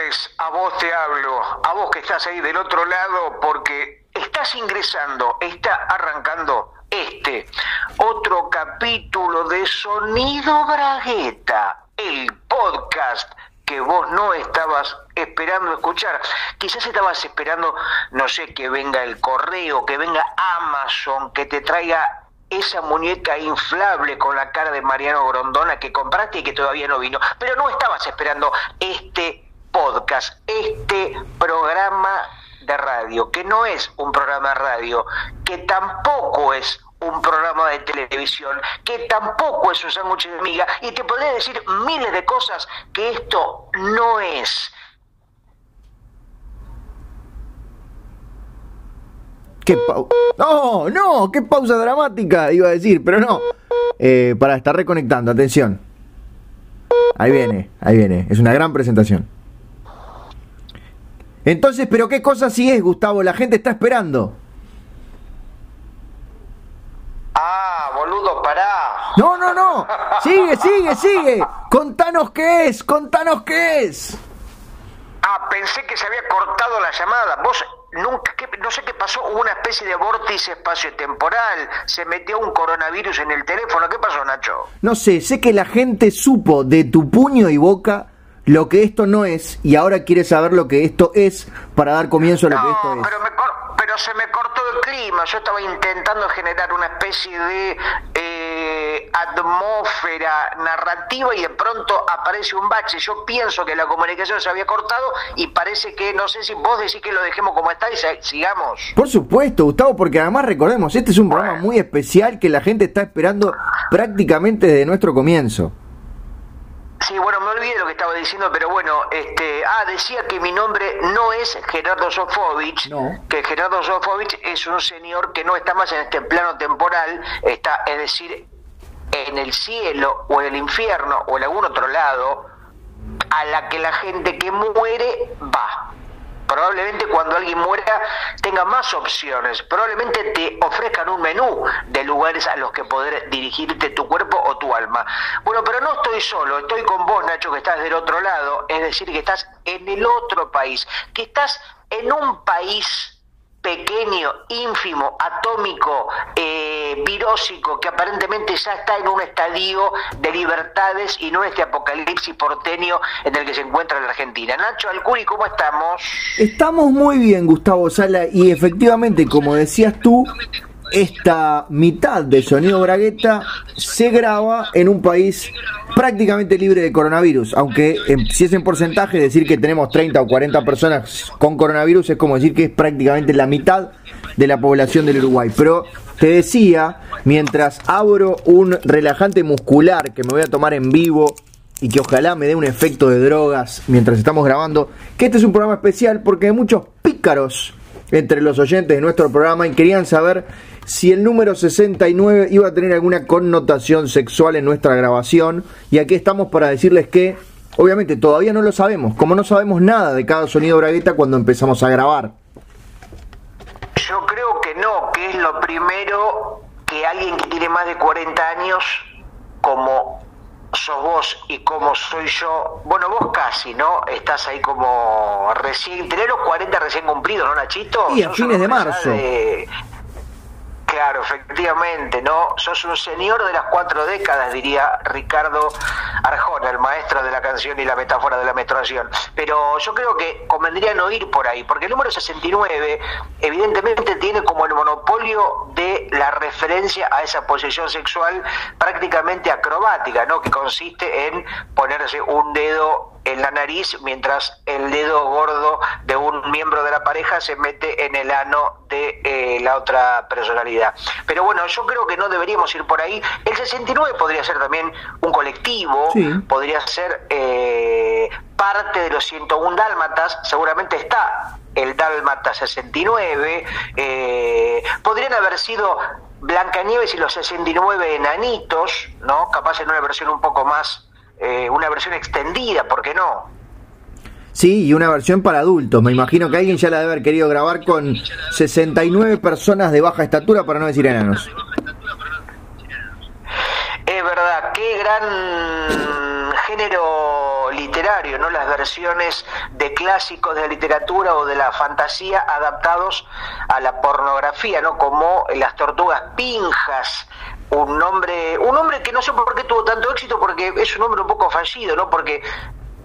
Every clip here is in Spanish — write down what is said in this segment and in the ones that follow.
tardes, a vos te hablo, a vos que estás ahí del otro lado, porque estás ingresando, está arrancando este otro capítulo de Sonido Bragueta, el podcast que vos no estabas esperando escuchar. Quizás estabas esperando, no sé, que venga el correo, que venga Amazon, que te traiga esa muñeca inflable con la cara de Mariano Grondona que compraste y que todavía no vino. Pero no estabas esperando este podcast, este programa de radio, que no es un programa de radio, que tampoco es un programa de televisión, que tampoco es un sándwich de miga, y te podría decir miles de cosas que esto no es. no, no, qué pausa dramática, iba a decir, pero no. Eh, para estar reconectando, atención. Ahí viene, ahí viene. Es una gran presentación. Entonces, ¿pero qué cosa sí es, Gustavo? La gente está esperando. Ah, boludo, pará. No, no, no. Sigue, sigue, sigue. Contanos qué es, contanos qué es. Ah, pensé que se había cortado la llamada. Vos nunca, no sé qué pasó, hubo una especie de vórtice espacio-temporal, se metió un coronavirus en el teléfono, ¿qué pasó Nacho? No sé, sé que la gente supo de tu puño y boca lo que esto no es y ahora quiere saber lo que esto es para dar comienzo a lo que esto es. Pero, pero se me cortó el clima, yo estaba intentando generar una especie de eh, atmósfera narrativa y de pronto aparece un bache. Yo pienso que la comunicación se había cortado y parece que, no sé si vos decís que lo dejemos como está y sigamos. Por supuesto, Gustavo, porque además recordemos, este es un programa muy especial que la gente está esperando prácticamente desde nuestro comienzo. Sí, bueno, me olvidé lo que estaba diciendo, pero bueno, este, ah, decía que mi nombre no es Gerardo Sofovich, que Gerardo Sofovich es un señor que no está más en este plano temporal, está, es decir, en el cielo o en el infierno o en algún otro lado, a la que la gente que muere va probablemente cuando alguien muera tenga más opciones, probablemente te ofrezcan un menú de lugares a los que poder dirigirte tu cuerpo o tu alma. Bueno, pero no estoy solo, estoy con vos, Nacho, que estás del otro lado, es decir, que estás en el otro país, que estás en un país pequeño, ínfimo, atómico, eh, virósico, que aparentemente ya está en un estadio de libertades y no este apocalipsis porteño en el que se encuentra la Argentina. Nacho Alcuri, ¿cómo estamos? Estamos muy bien, Gustavo Sala, y efectivamente, como decías tú, esta mitad de Sonido Bragueta se graba en un país prácticamente libre de coronavirus, aunque si es en porcentaje decir que tenemos 30 o 40 personas con coronavirus es como decir que es prácticamente la mitad de la población del Uruguay. Pero te decía, mientras abro un relajante muscular que me voy a tomar en vivo y que ojalá me dé un efecto de drogas mientras estamos grabando, que este es un programa especial porque hay muchos pícaros entre los oyentes de nuestro programa y querían saber si el número 69 iba a tener alguna connotación sexual en nuestra grabación. Y aquí estamos para decirles que, obviamente, todavía no lo sabemos, como no sabemos nada de cada sonido bragueta cuando empezamos a grabar. Yo creo que no, que es lo primero que alguien que tiene más de 40 años, como sos vos y como soy yo, bueno, vos casi, ¿no? Estás ahí como recién, tenés los 40 recién cumplidos, ¿no, Nachito? Y a fines de marzo. Claro, efectivamente, ¿no? Sos un señor de las cuatro décadas, diría Ricardo Arjona, el maestro de la canción y la metáfora de la menstruación. Pero yo creo que convendría no ir por ahí, porque el número 69 evidentemente tiene como el monopolio de la referencia a esa posición sexual prácticamente acrobática, ¿no? Que consiste en ponerse un dedo en la nariz mientras el dedo gordo de un miembro de la pareja se mete en el ano de eh, la otra personalidad. Pero bueno, yo creo que no deberíamos ir por ahí. El 69 podría ser también un colectivo, podría ser eh, parte de los 101 dálmatas, seguramente está el dálmata 69, eh, podrían haber sido Blancanieves y los 69 enanitos, ¿no? Capaz en una versión un poco más eh, una versión extendida, ¿por qué no? Sí, y una versión para adultos. Me imagino que alguien ya la debe haber querido grabar con 69 personas de baja estatura, para no decir enanos. Es verdad, qué gran género literario, no las versiones de clásicos de la literatura o de la fantasía adaptados a la pornografía, ¿no? Como las tortugas pinjas, un nombre, un nombre que no sé por qué tuvo tanto éxito, porque es un nombre un poco fallido, ¿no? Porque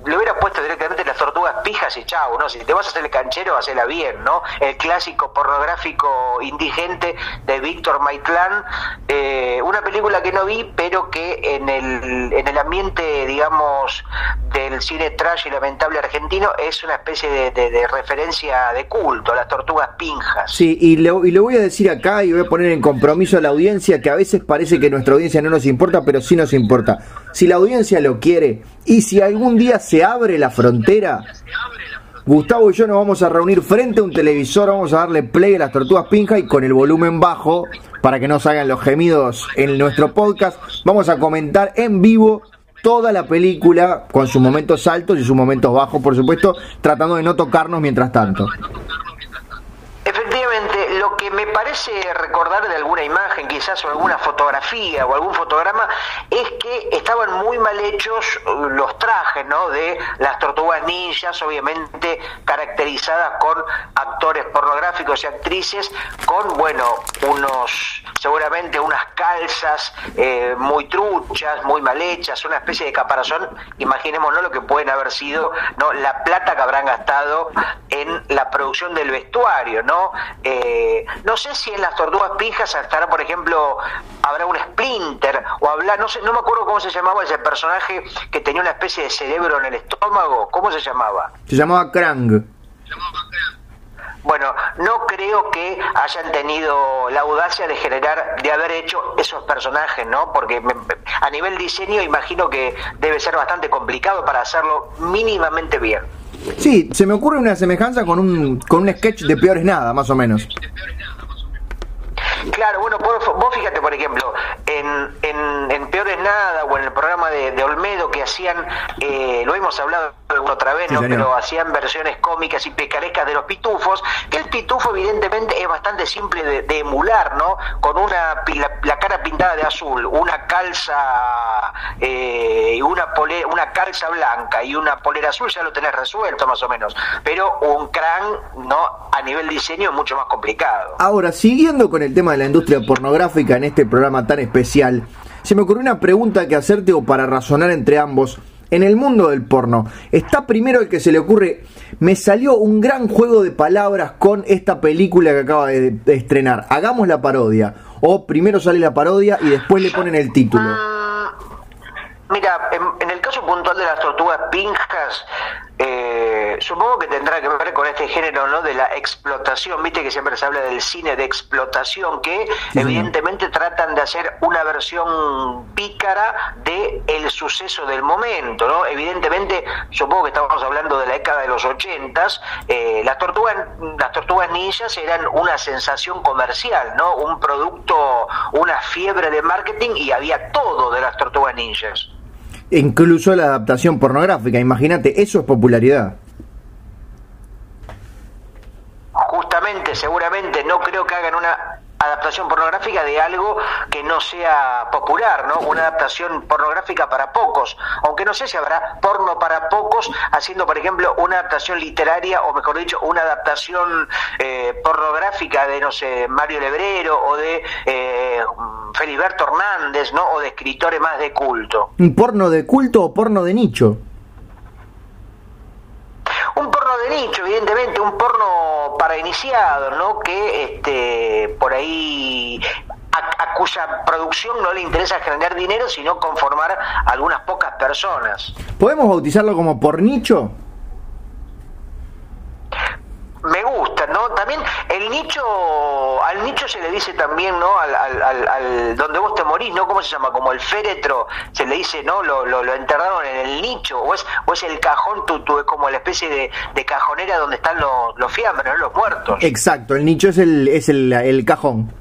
le hubiera puesto directamente las tortugas pijas y chau, ¿no? Si te vas a hacer el canchero, hacela bien, ¿no? El clásico pornográfico indigente de Víctor Maitlán, eh, una película que no vi, pero que en el, en el ambiente, digamos, del cine trash y lamentable argentino es una especie de, referencia de culto, las tortugas pinjas. Sí, y le, y le voy a decir acá y voy a poner en compromiso a la audiencia que a veces parece que nuestra audiencia no nos importa, pero sí nos importa. Si la audiencia lo quiere y si algún día se abre la frontera, Gustavo y yo nos vamos a reunir frente a un televisor, vamos a darle play a las tortugas pinja y con el volumen bajo, para que no salgan los gemidos en nuestro podcast, vamos a comentar en vivo toda la película con sus momentos altos y sus momentos bajos, por supuesto, tratando de no tocarnos mientras tanto parece recordar de alguna imagen, quizás o alguna fotografía o algún fotograma, es que estaban muy mal hechos uh, los trajes, ¿no? De las tortugas ninjas, obviamente caracterizadas con actores pornográficos y actrices, con, bueno, unos, seguramente unas calzas eh, muy truchas, muy mal hechas, una especie de caparazón, imaginémonos lo que pueden haber sido, ¿no? La plata que habrán gastado en la producción del vestuario, ¿no? Eh, no sé si en las tortugas pijas estará, por ejemplo, habrá un splinter o hablar, no sé, no me acuerdo cómo se llamaba ese personaje que tenía una especie de cerebro en el estómago, ¿cómo se llamaba? Se llamaba Krang. Bueno, no creo que hayan tenido la audacia de generar, de haber hecho esos personajes, ¿no? Porque a nivel diseño imagino que debe ser bastante complicado para hacerlo mínimamente bien. Sí, se me ocurre una semejanza con un, con un sketch de peores nada, más o menos. Claro, bueno, vos fíjate, por ejemplo, en, en, Peores Nada o en el programa de, Olmedo que hacían, eh, lo hemos hablado otra vez, ¿no? pero hacían versiones cómicas y picarescas de los pitufos, que el pitufo evidentemente es bastante simple de, emular, ¿no? Con una la, cara pintada de azul, una calza eh, una una calza blanca y una polera azul ya lo tenés resuelto más o menos, pero un crán, ¿no? A nivel diseño es mucho más complicado. Ahora, siguiendo con el tema de la industria pornográfica en este programa tan especial, se me ocurrió una pregunta que hacerte o para razonar entre ambos. En el mundo del porno, está primero el que se le ocurre, me salió un gran juego de palabras con esta película que acaba de, estrenar, hagamos la parodia. O primero sale la parodia y después le ponen el título. Mira, en, el caso puntual de las tortugas pinjas, eh, supongo que tendrá que ver con este género no de la explotación. Viste que siempre se habla del cine de explotación, que evidentemente tratan de hacer una versión pícara de el suceso del momento. ¿no? Evidentemente, supongo que estamos hablando de la década de los ochentas. Eh, las tortugas, las tortugas ninjas eran una sensación comercial, no, un producto, una fiebre de marketing y había todo de las tortugas ninjas incluso la adaptación pornográfica. Imagínate, eso es popularidad. Justamente, seguramente, no creo que hagan una adaptación pornográfica de algo que no sea popular, ¿no? Una adaptación pornográfica para pocos, aunque no sé si habrá porno para pocos haciendo, por ejemplo, una adaptación literaria o mejor dicho, una adaptación eh, pornográfica de, no sé, Mario Lebrero o de eh, Feliberto Hernández, ¿no? O de escritores más de culto. ¿Un porno de culto o porno de nicho? Un porno de nicho, evidentemente, un porno para iniciados, ¿no? Que este, por ahí a, cuya producción no le interesa generar dinero, sino conformar algunas pocas personas. ¿Podemos bautizarlo como por nicho? me gusta, ¿no? También el nicho, al nicho se le dice también, ¿no? Al, al, al, donde vos te morís, ¿no? ¿Cómo se llama? Como el féretro, se le dice, ¿no? Lo, lo, enterraron en el nicho, o es, o es el cajón, tú, tú, es como la especie de, de cajonera donde están los, los fiambres, ¿no? Los muertos. Exacto, el nicho es el, es el, el cajón.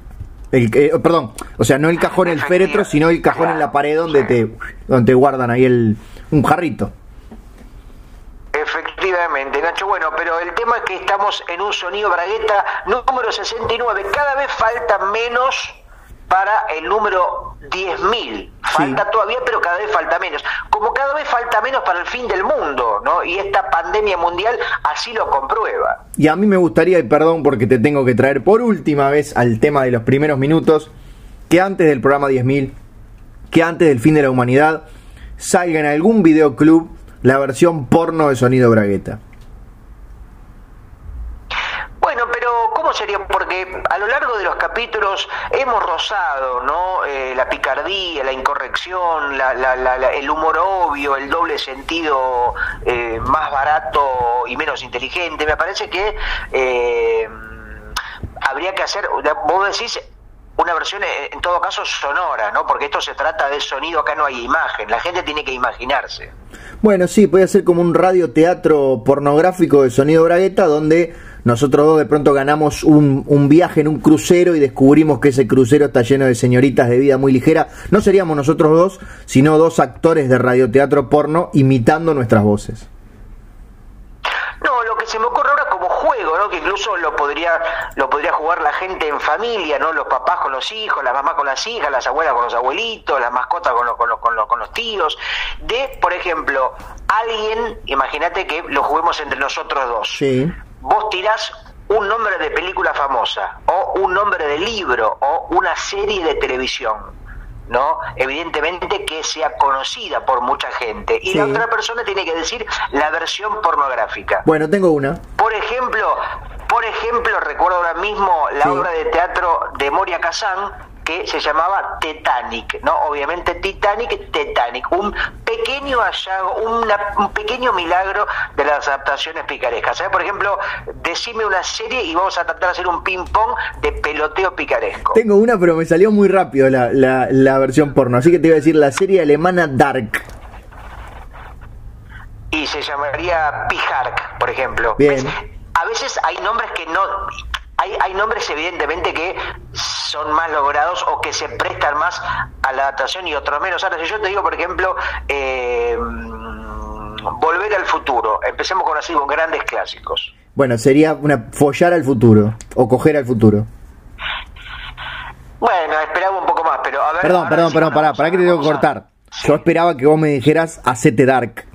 El, eh, perdón, o sea, no el cajón el féretro, sino el cajón en la pared donde te, donde te guardan ahí el, un jarrito. Efectivamente, Nacho. Bueno, pero el tema es que estamos en un sonido bragueta número 69. Cada vez falta menos para el número 10.000. Falta todavía, pero cada vez falta menos. Como cada vez falta menos para el fin del mundo, ¿no? Y esta pandemia mundial así lo comprueba. Y a mí me gustaría, y perdón porque te tengo que traer por última vez al tema de los primeros minutos, que antes del programa 10.000, que antes del fin de la humanidad, salga en algún videoclub la versión porno de Sonido Bragueta. Bueno, pero ¿cómo sería? Porque a lo largo de los capítulos hemos rozado, ¿no? Eh, la picardía, la incorrección, el humor obvio, el doble sentido eh, más barato y menos inteligente. Me parece que eh, habría que hacer, vos decís, una versión en todo caso sonora, ¿no? Porque esto se trata de sonido, acá no hay imagen, la gente tiene que imaginarse. Bueno, sí, puede ser como un radioteatro pornográfico de sonido bragueta donde nosotros dos de pronto ganamos un, un, viaje en un crucero y descubrimos que ese crucero está lleno de señoritas de vida muy ligera. No seríamos nosotros dos, sino dos actores de radioteatro porno imitando nuestras voces. No, lo que se me ocurre ahora como juego, ¿no? Que incluso lo podría lo podría jugar la gente en familia, ¿no? Los papás con los hijos, la mamá con las hijas, las abuelas con los abuelitos, las mascotas con los, con los, con los, con los tíos. De, por ejemplo, alguien, imagínate que lo juguemos entre nosotros dos. Sí vos tirás un nombre de película famosa o un nombre de libro o una serie de televisión, ¿no? Evidentemente que sea conocida por mucha gente y la otra persona tiene que decir la versión pornográfica. Bueno, tengo una. Por ejemplo, por ejemplo, recuerdo ahora mismo la obra de teatro de Moria Kazan que se llamaba Titanic, ¿no? Obviamente Titanic, Titanic, un pequeño hallazgo, un pequeño milagro de las adaptaciones picarescas. ¿sabes? Por ejemplo, decime una serie y vamos a tratar de hacer un ping-pong de peloteo picaresco. Tengo una, pero me salió muy rápido la, la, versión porno, así que te iba a decir la serie alemana Dark. Y se llamaría Pijark, por ejemplo. Bien. A veces hay nombres que no hay, hay nombres evidentemente que son más logrados o que se prestan más a la adaptación y otros menos. Ahora, si yo te digo, por ejemplo, eh, Volver al futuro, empecemos con así, con grandes clásicos. Bueno, sería una follar al futuro o coger al futuro. Bueno, esperaba un poco más, pero a ver. Perdón, perdón, perdón, pará, ¿para qué te tengo que cortar? Yo esperaba que vos me dijeras hacete dark.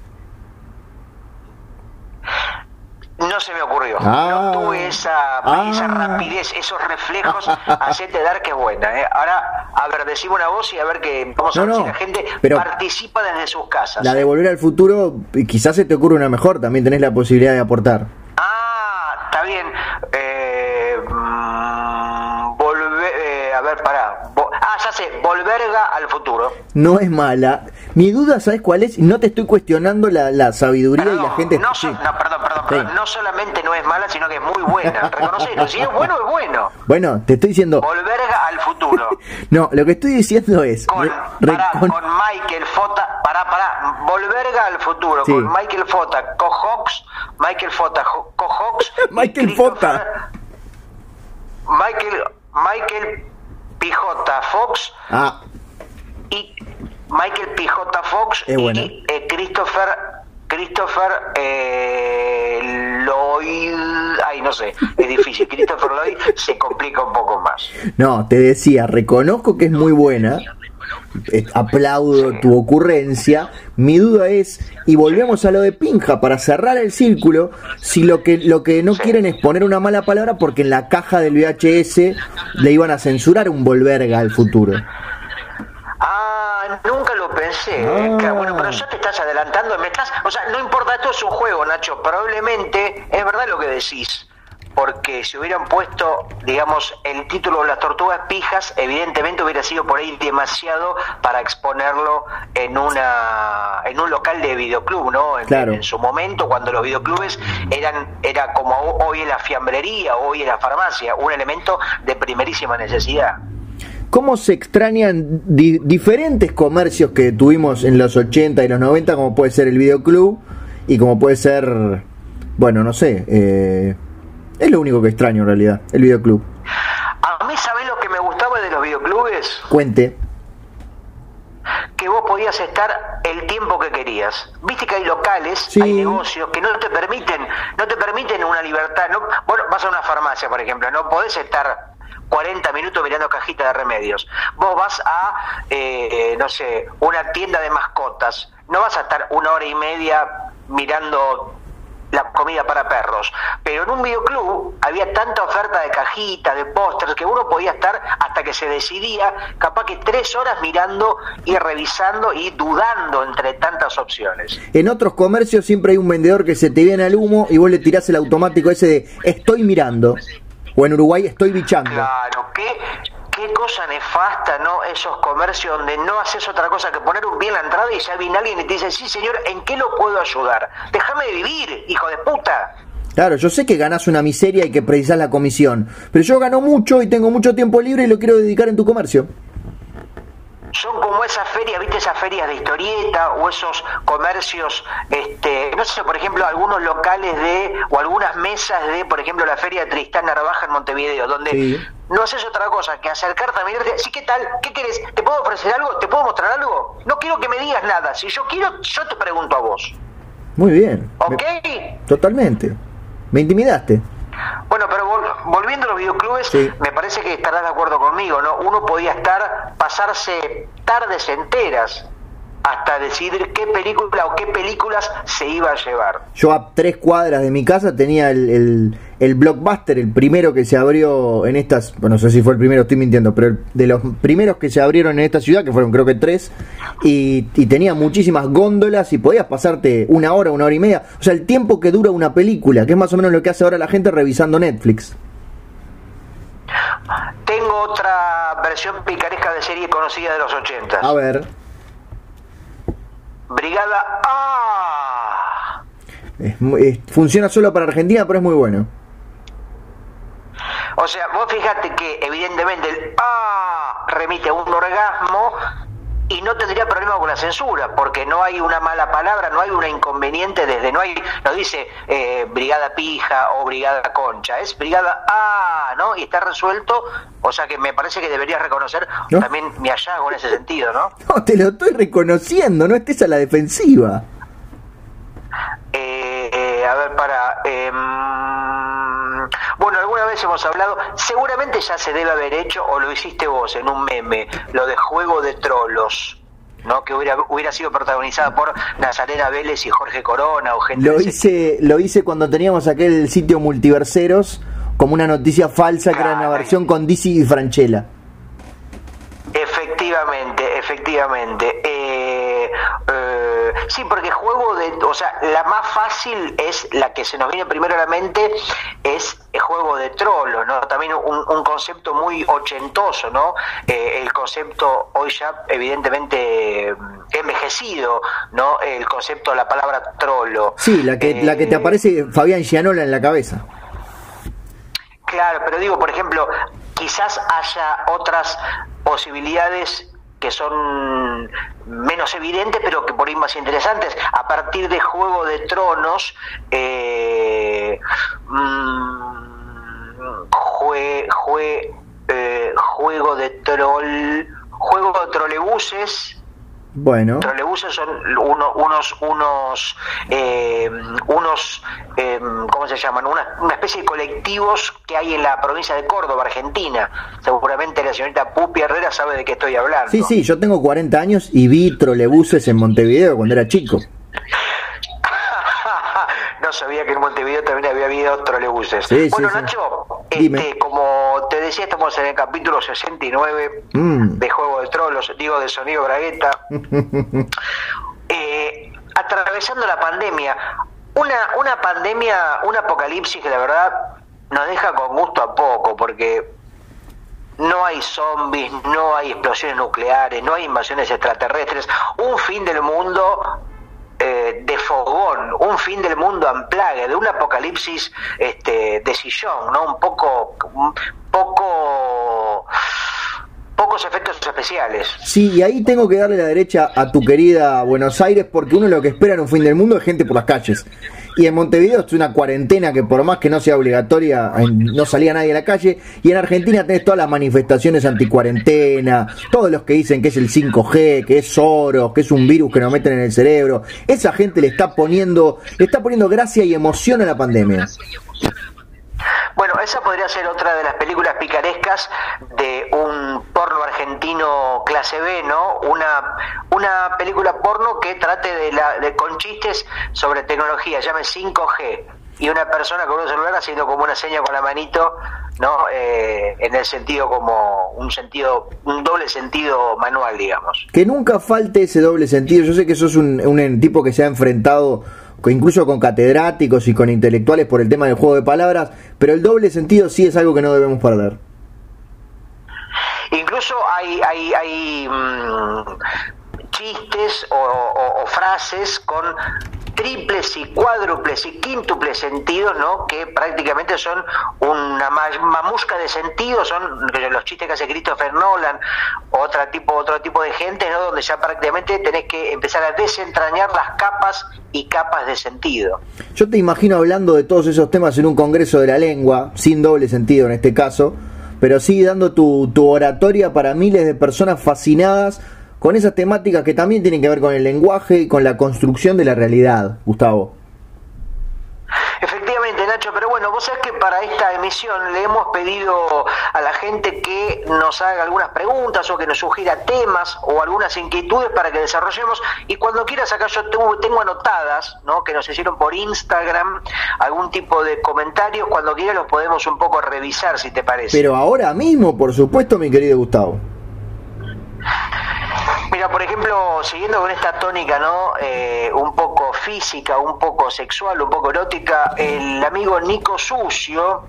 No se me ocurrió. no ah. tuve esa, esa, ah. rapidez, esos reflejos. Hacete dar que buena. ¿eh? Ahora, a ver, decimos una voz y a ver que vamos a ver si la gente participa desde sus casas. La de volver al futuro, quizás se te ocurre una mejor. También tenés la posibilidad de aportar. Ah, está bien. Eh, mm, volver, eh, a ver, pará. ah, ya sé, volverga al futuro. No es mala. Mi duda, ¿sabes cuál es? No te estoy cuestionando la, sabiduría y la gente. No, no perdón, perdón, No solamente no es mala, sino que es muy buena. Reconocelo. Si es bueno, es bueno. Bueno, te estoy diciendo. Volver al futuro. no, lo que estoy diciendo es. Con, Michael Fota. Pará, pará. Volverga al futuro. Con Michael Fota, Cojox. Michael Fota, Cojox. Michael Fota. Michael. Michael Pijota Fox. Ah. Y Michael P.J. Fox y eh, Christopher Christopher eh, Lloyd, ay no sé, es difícil, Christopher Lloyd se complica un poco más. No, te decía, reconozco que es muy buena, aplaudo tu ocurrencia, mi duda es, y volvemos a lo de Pinja, para cerrar el círculo, si lo que, lo que no quieren es poner una mala palabra porque en la caja del VHS le iban a censurar un volverga al futuro. Ah, nunca lo pensé. Ah. Bueno, pero ya te estás adelantando, me estás, o sea, no importa, esto es un juego, Nacho. Probablemente es verdad lo que decís, porque si hubieran puesto, digamos, el título Las Tortugas Pijas, evidentemente hubiera sido por ahí demasiado para exponerlo en una, en un local de videoclub, ¿no? En, en su momento, cuando los videoclubes eran, era como hoy en la fiambrería, hoy en la farmacia, un elemento de primerísima necesidad cómo se extrañan diferentes comercios que tuvimos en los 80 y los 90, como puede ser el videoclub y como puede ser, bueno, no sé, eh, es lo único que extraño en realidad, el videoclub. A mí, ¿sabés lo que me gustaba de los videoclubes? Cuente. Que vos podías estar el tiempo que querías. Viste que hay locales, hay negocios que no te permiten, no te permiten una libertad. No, bueno, vas a una farmacia, por ejemplo, no podés estar 40 minutos mirando cajita de remedios. Vos vas a, eh, no sé, una tienda de mascotas, no vas a estar una hora y media mirando la comida para perros. Pero en un videoclub había tanta oferta de cajitas, de pósters, que uno podía estar hasta que se decidía, capaz que tres horas mirando y revisando y dudando entre tantas opciones. En otros comercios siempre hay un vendedor que se te viene al humo y vos le tirás el automático ese de estoy mirando. O en Uruguay estoy bichando. Claro, ¿qué, qué cosa nefasta, ¿no? Esos comercios donde no haces otra cosa que poner un pie en la entrada y ya viene alguien y te dice, sí señor, ¿en qué lo puedo ayudar? Déjame vivir, hijo de puta. Claro, yo sé que ganás una miseria y que precisás la comisión, pero yo gano mucho y tengo mucho tiempo libre y lo quiero dedicar en tu comercio son como esas ferias, ¿viste? Esas ferias de historieta o esos comercios, este, no sé, por ejemplo, algunos locales de, o algunas mesas de, por ejemplo, la feria de Tristán Narvaja en Montevideo, donde no haces otra cosa que acercarte a mirarte, sí, ¿qué tal? ¿Qué querés? ¿Te puedo ofrecer algo? ¿Te puedo mostrar algo? No quiero que me digas nada, si yo quiero, yo te pregunto a vos. Muy bien. ¿Ok? Totalmente. Me intimidaste. Bueno, pero volviendo a los videoclubes, me parece que estarás de acuerdo conmigo, ¿no? Uno podía estar, pasarse tardes enteras hasta decidir qué película o qué películas se iba a llevar. Yo a tres cuadras de mi casa tenía el, el, blockbuster, el primero que se abrió en estas, bueno, no sé si fue el primero, estoy mintiendo, pero de los primeros que se abrieron en esta ciudad, que fueron creo que tres, y, y tenía muchísimas góndolas y podías pasarte una hora, una hora y media, o sea, el tiempo que dura una película, que es más o menos lo que hace ahora la gente revisando Netflix. Tengo otra versión picaresca de serie conocida de los 80. A ver. Brigada A. funciona solo para Argentina, pero es muy bueno. O sea, vos fíjate que evidentemente el A remite a un orgasmo y no tendría problema con la censura, porque no hay una mala palabra, no hay un inconveniente desde, no hay, no dice eh, brigada pija o brigada concha, es brigada A, ¿no? Y está resuelto, o sea que me parece que deberías reconocer también mi hallazgo en ese sentido, ¿no? No, te lo estoy reconociendo, no estés a la defensiva. Eh, eh, a ver, para... Bueno, alguna vez hemos hablado, seguramente ya se debe haber hecho, o lo hiciste vos en un meme, lo de Juego de Trolos. ¿no? que hubiera, hubiera sido protagonizada por Nazarena Vélez y Jorge Corona o gente lo hice lo hice cuando teníamos aquel sitio multiverseros como una noticia falsa que era una versión con DC y Franchella efectivamente efectivamente eh, eh Sí, porque juego de, o sea, la más fácil es la que se nos viene primero a la mente es el juego de trollos, ¿no? También un, concepto muy ochentoso, ¿no? Eh, el concepto hoy ya evidentemente mm, envejecido, ¿no? El concepto, la palabra trollo. Sí, la que, la que te eh, aparece Fabián Gianola en la cabeza. Claro, pero digo, por ejemplo, quizás haya otras posibilidades que son menos evidentes, pero que por ahí más interesantes. A partir de Juego de Tronos, eh, mm, jue, eh, Juego de Troll, Juego de Trolebuses, bueno. Trolebuses son unos, unos, eh, unos eh, ¿cómo se llaman? Una, una, especie de colectivos que hay en la provincia de Córdoba, Argentina. Seguramente la señorita Pupi Herrera sabe de qué estoy hablando. Sí, sí, yo tengo 40 años y vi trolebuses en Montevideo cuando era chico. no sabía que en Montevideo también había habido trolebuses. bueno, Nacho, este, como te decía, estamos en el capítulo 69 mm. de Juego de Trolos, digo, de Sonido Bragueta. eh, atravesando la pandemia, una, una pandemia, un apocalipsis que la verdad nos deja con gusto a poco, porque no hay zombies, no hay explosiones nucleares, no hay invasiones extraterrestres, un fin del mundo eh, de fogón, un fin del mundo amplague, de un apocalipsis este, de sillón, ¿no? Un poco, un poco pocos efectos especiales. Sí, y ahí tengo que darle la derecha a tu querida Buenos Aires porque uno lo que espera en un fin del mundo es gente por las calles. Y en Montevideo es una cuarentena que por más que no sea obligatoria, no salía nadie a la calle. Y en Argentina tenés todas las manifestaciones anticuarentena, todos los que dicen que es el 5G, que es oro, que es un virus que nos meten en el cerebro. Esa gente le está poniendo, le está poniendo gracia y emoción a la pandemia. Bueno, esa podría ser otra de las películas picarescas de un porno argentino clase B, ¿no? Una, una película porno que trate de, la, de con chistes sobre tecnología, llame 5G, y una persona con un celular haciendo como una seña con la manito, ¿no? Eh, en el sentido como un sentido, un doble sentido manual, digamos. Que nunca falte ese doble sentido. Yo sé que sos un, un tipo que se ha enfrentado incluso con catedráticos y con intelectuales por el tema del juego de palabras, pero el doble sentido sí es algo que no debemos perder. Incluso hay, hay, hay mm, chistes o, frases con triples y cuádruples y quíntuples sentidos, ¿no? Que prácticamente son una mamusca de sentidos, son los chistes que hace Christopher Nolan, otro tipo, otro tipo de gente, ¿no? Donde ya prácticamente tenés que empezar a desentrañar las capas y capas de sentido. Yo te imagino hablando de todos esos temas en un congreso de la lengua, sin doble sentido en este caso, pero sí dando tu, tu oratoria para miles de personas fascinadas con esas temáticas que también tienen que ver con el lenguaje y con la construcción de la realidad, Gustavo. Efectivamente, Nacho, pero bueno, vos sabés que para esta emisión le hemos pedido a la gente que nos haga algunas preguntas o que nos sugiera temas o algunas inquietudes para que desarrollemos y cuando quieras acá yo tengo, tengo anotadas, ¿no? Que nos hicieron por Instagram algún tipo de comentarios, cuando quieras los podemos un poco revisar si te parece. Pero ahora mismo, por supuesto, mi querido Gustavo. Mira, por ejemplo, siguiendo con esta tónica, ¿no? Eh, un poco física, un poco sexual, un poco erótica, el amigo Nico Sucio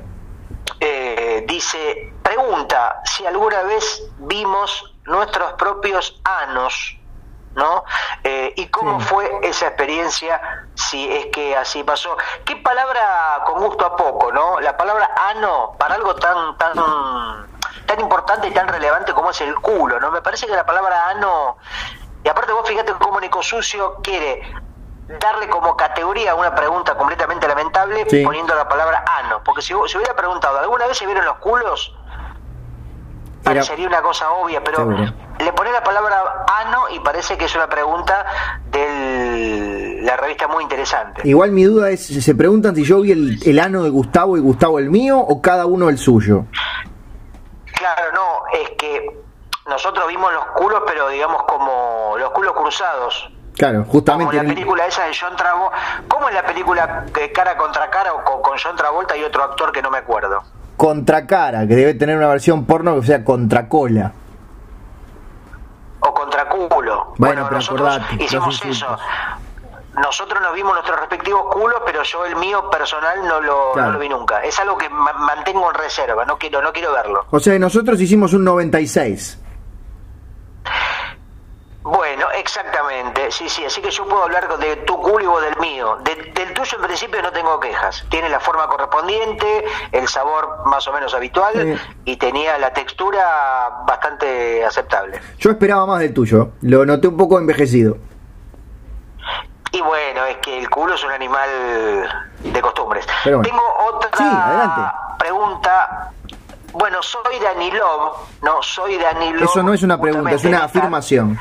eh, dice, pregunta si alguna vez vimos nuestros propios anos, ¿no? Eh, ¿Y cómo fue esa experiencia, si es que así pasó? ¿Qué palabra con gusto a poco, ¿no? La palabra ano, para algo tan, tan tan importante y tan relevante como es el culo, ¿no? Me parece que la palabra ano, y aparte vos fíjate cómo Nico Sucio quiere darle como categoría a una pregunta completamente lamentable poniendo la palabra ano, porque si, hubiera preguntado, ¿alguna vez se vieron los culos? Parecería una cosa obvia, pero le pone la palabra ano y parece que es una pregunta de la revista muy interesante. Igual mi duda es, ¿se preguntan si yo vi el, el ano de Gustavo y Gustavo el mío o cada uno el suyo? Claro, no, es que nosotros vimos los culos, pero digamos como los culos cruzados. Claro, justamente. Como la película esa de John Travolta. ¿Cómo es la película de cara contra cara o con, John Travolta y otro actor que no me acuerdo? Contra cara, que debe tener una versión porno que sea contra cola. O contra culo. Bueno, pero nosotros hicimos eso nosotros nos vimos nuestros respectivos culos, pero yo el mío personal no lo, no lo vi nunca. Es algo que mantengo en reserva, no quiero, no quiero verlo. O sea, nosotros hicimos un 96. Bueno, exactamente, sí, sí, así que yo puedo hablar de tu culo y vos del mío. del tuyo en principio no tengo quejas. Tiene la forma correspondiente, el sabor más o menos habitual y tenía la textura bastante aceptable. Yo esperaba más del tuyo, lo noté un poco envejecido. Y bueno, es que el culo es un animal de costumbres. Tengo otra pregunta. Bueno, soy Danilov, no, soy Danilov. Eso no es una pregunta, es una afirmación.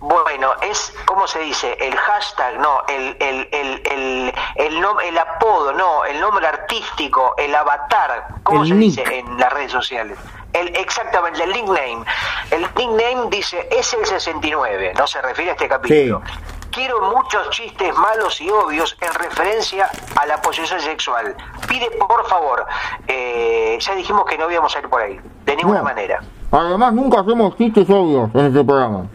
Bueno, es, ¿cómo se dice? El hashtag, no, el, el, el, el, el, el apodo, no, el nombre artístico, el avatar, ¿cómo se dice en las redes sociales? El, exactamente, el nickname. El nickname dice es el 69, no se refiere a este capítulo. Quiero muchos chistes malos y obvios en referencia a la posesión sexual. Pide por favor, eh, ya dijimos que no íbamos a ir por ahí, de ninguna manera. Además, nunca hacemos chistes obvios en este programa.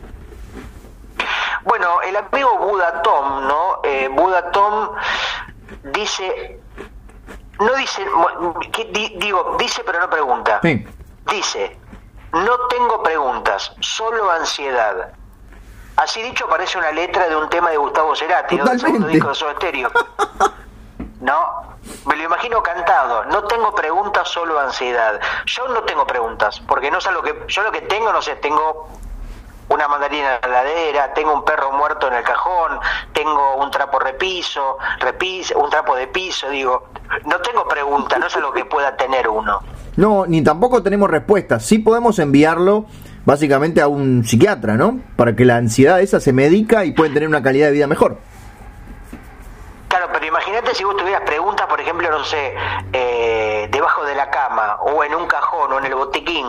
Bueno, el amigo Buda Tom, ¿no? Eh, Buda Tom dice, no dice, digo, dice pero no pregunta. Sí. Dice, no tengo preguntas, solo ansiedad. Así dicho parece una letra de un tema de Gustavo Cerati, ¿no? segundo disco de Estéreo. No, me lo imagino cantado. No tengo preguntas, solo ansiedad. Yo no tengo preguntas, porque no sé lo que yo lo que tengo, no sé, tengo una mandarina en la ladera, tengo un perro muerto en el cajón, tengo un trapo repiso, repiso, un trapo de piso, digo, no tengo preguntas, no sé lo que pueda tener uno. No, ni tampoco tenemos respuestas. Sí podemos enviarlo básicamente a un psiquiatra, ¿no? Para que la ansiedad esa se medica y pueden tener una calidad de vida mejor. Claro, pero imagínate imagínate si vos tuvieras preguntas, por ejemplo, no sé, eh, debajo de la cama o en un cajón o en el botiquín.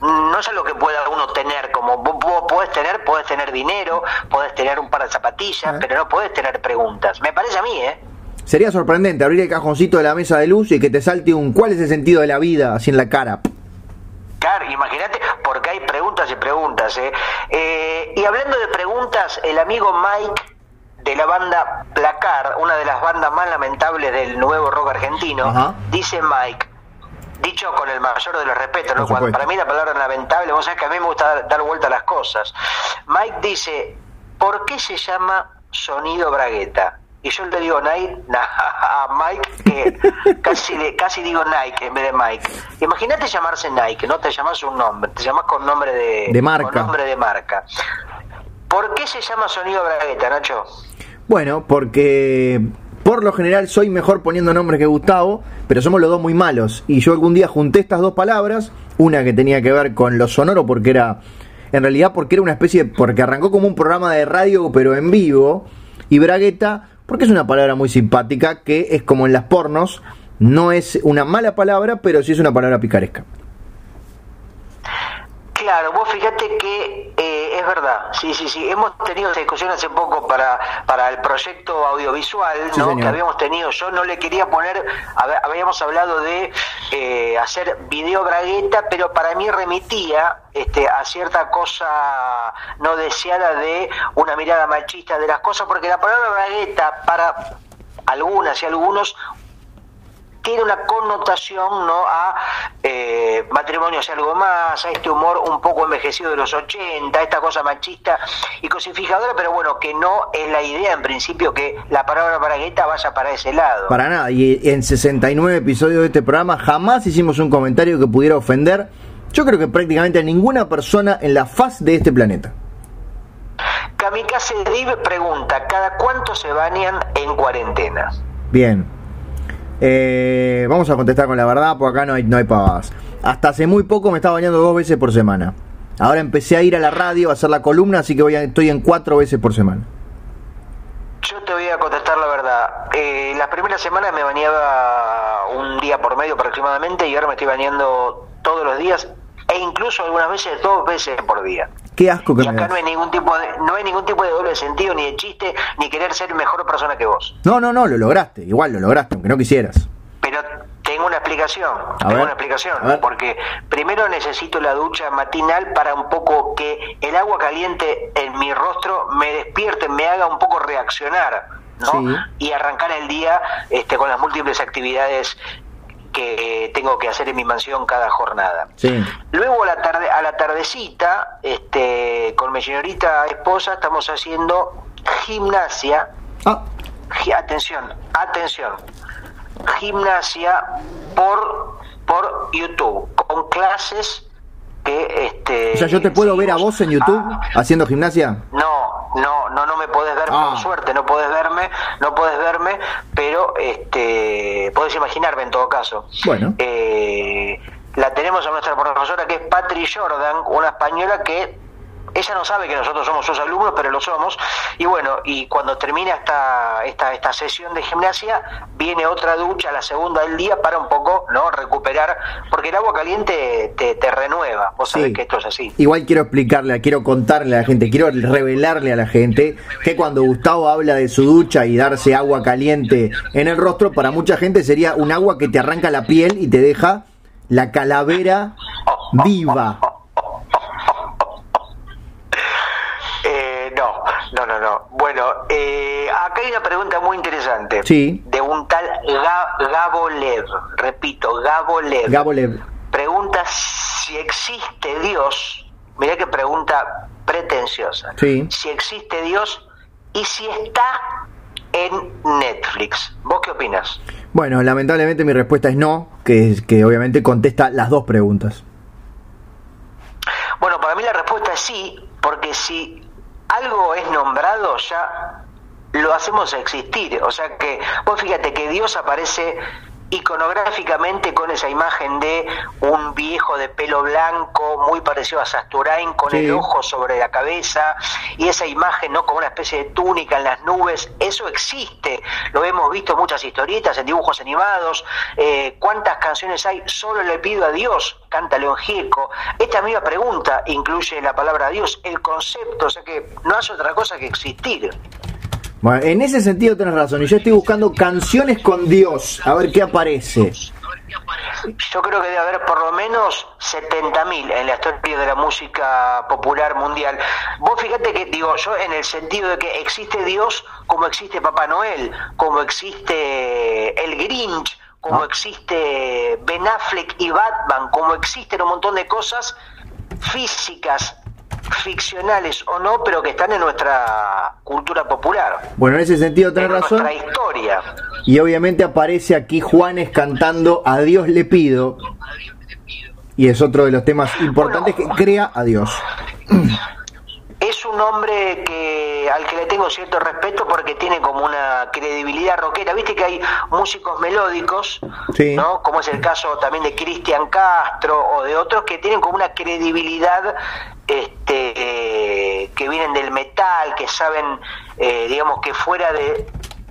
No es lo que pueda uno tener, como vos, vos podés tener, podés tener dinero, podés tener un par de zapatillas, Ah. pero no podés tener preguntas. Me parece a mí, ¿eh? Sería sorprendente abrir el cajoncito de la mesa de luz y que te salte un ¿cuál es el sentido de la vida? así en la cara. Claro, imagínate, porque hay preguntas y preguntas. ¿eh? Eh, y hablando de preguntas, el amigo Mike de la banda Placar, una de las bandas más lamentables del nuevo rock argentino, Ajá. dice Mike, dicho con el mayor de los respetos, ¿no? Cuando- para mí la palabra lamentable, vos sabés que a mí me gusta dar, dar vuelta a las cosas. Mike dice, ¿por qué se llama sonido bragueta? Y yo le digo Nike, a Mike, que casi, le- casi digo Nike en vez de Mike. Imagínate llamarse Nike, no te llamas un nombre, te llamas con nombre de, De marca. con nombre de marca. ¿Por qué se llama sonido bragueta, Nacho? Bueno, porque por lo general soy mejor poniendo nombres que Gustavo, pero somos los dos muy malos. Y yo algún día junté estas dos palabras, una que tenía que ver con lo sonoro, porque era, en realidad, porque era una especie, de- porque arrancó como un programa de radio, pero en vivo, y bragueta, porque es una palabra muy simpática, que es como en las pornos, no es una mala palabra, pero sí es una palabra picaresca. Claro, vos fíjate que verdad, sí, sí, sí, hemos tenido esta discusión hace poco para, para el proyecto audiovisual, Sí, ¿no? señor. Que habíamos tenido, yo no le quería poner, hab- habíamos hablado de eh, hacer video bragueta, pero para mí remitía este, a cierta cosa no deseada de una mirada machista de las cosas, porque la palabra bragueta para algunas y algunos tiene una connotación no a eh, matrimonios algo más, a este humor un poco envejecido de los 80, a esta cosa machista y cosificadora, pero bueno, que no es la idea en principio que la palabra bragueta vaya para ese lado. Para nada, y en 69 episodios de este programa jamás hicimos un comentario que pudiera ofender, yo creo que prácticamente a ninguna persona en la faz de este planeta. Kamikaze Div pregunta, ¿cada cuánto se bañan en cuarentena? Bien. Eh, vamos a contestar con la verdad, porque acá no hay, no hay pavadas. Hasta hace muy poco me estaba bañando dos veces por semana. Ahora empecé a ir a la radio a hacer la columna, así que voy a- estoy en cuatro veces por semana. Yo te voy a contestar la verdad. Eh, las primeras semanas me bañaba un día por medio aproximadamente y ahora me estoy bañando todos los días e incluso algunas veces dos veces por día. Qué asco que Y acá no hay ningún tipo de no hay ningún tipo de doble sentido ni de chiste ni querer ser mejor persona que vos. No, no, no, lo lograste. Igual lo lograste, aunque no quisieras. Pero tengo una explicación, tengo ver, una explicación, porque primero necesito la ducha matinal para un poco que el agua caliente en mi rostro me despierte, me haga un poco reaccionar, ¿no? Sí. Y arrancar el día este, con las múltiples actividades que eh, tengo que hacer en mi mansión cada jornada. Sí. Luego a la tarde, a la tardecita, este, con mi señorita esposa estamos haciendo gimnasia Ah, atención, atención, gimnasia por por YouTube con clases que este o sea, yo te puedo ver a vos en YouTube a- haciendo gimnasia. no, no, no, no me podés ver Ah. por suerte, no podés verme, no podés verme, pero este podés imaginarme en todo caso. Bueno. Eh, la tenemos a nuestra profesora que es Patri Jordan, una española que ella no sabe que nosotros somos sus alumnos, pero lo somos. Y bueno, y cuando termina esta, esta, esta sesión de gimnasia, viene otra ducha, la segunda del día, para un poco no recuperar, porque el agua caliente te, te renueva. Vos sabés que esto es así. Igual quiero explicarle, quiero contarle a la gente, quiero revelarle a la gente que cuando Gustavo habla de su ducha y darse agua caliente en el rostro, para mucha gente sería un agua que te arranca la piel y te deja la calavera viva. Eh, no, no, no, no. Bueno, eh, acá hay una pregunta muy interesante. Sí. De un tal Ga- Gabo Lev. Repito, Gabo Lev. Gabo Lev. pregunta si existe Dios. Mirá qué pregunta pretenciosa. Sí. Si existe Dios y si está en Netflix. ¿Vos qué opinas? Bueno, lamentablemente mi respuesta es no, que, es- que obviamente contesta las dos preguntas. Bueno, para mí la respuesta es sí, porque si algo es nombrado ya lo hacemos existir. O sea que, vos fíjate que Dios aparece iconográficamente con esa imagen de un viejo de pelo blanco muy parecido a Sasturain con el ojo sobre la cabeza y esa imagen no como una especie de túnica en las nubes. Eso existe. Lo hemos visto en muchas historietas en dibujos animados. Eh, cuántas canciones hay solo le pido a Dios canta León Gieco esta misma pregunta incluye la palabra Dios el concepto o sea que no hace otra cosa que existir bueno, en ese sentido tenés razón. Y yo estoy buscando canciones con Dios. A ver qué aparece. Yo creo que debe haber por lo menos 70.000 en la historia de la música popular mundial. Vos fíjate que digo yo en el sentido de que existe Dios como existe Papá Noel, como existe el Grinch, como ah. existe Ben Affleck y Batman, como existen un montón de cosas físicas ficcionales o no, pero que están en nuestra cultura popular. Bueno, en ese sentido tenés razón. Nuestra historia. Y obviamente aparece aquí Juanes cantando A Dios le pido. Y es otro de los temas importantes que crea a Dios. Es un hombre que al que le tengo cierto respeto porque tiene como una credibilidad rockera. Viste que hay músicos melódicos, ¿no? Como es el caso también de Cristian Castro o de otros que tienen como una credibilidad este, que vienen del metal, que saben, eh, digamos, que fuera de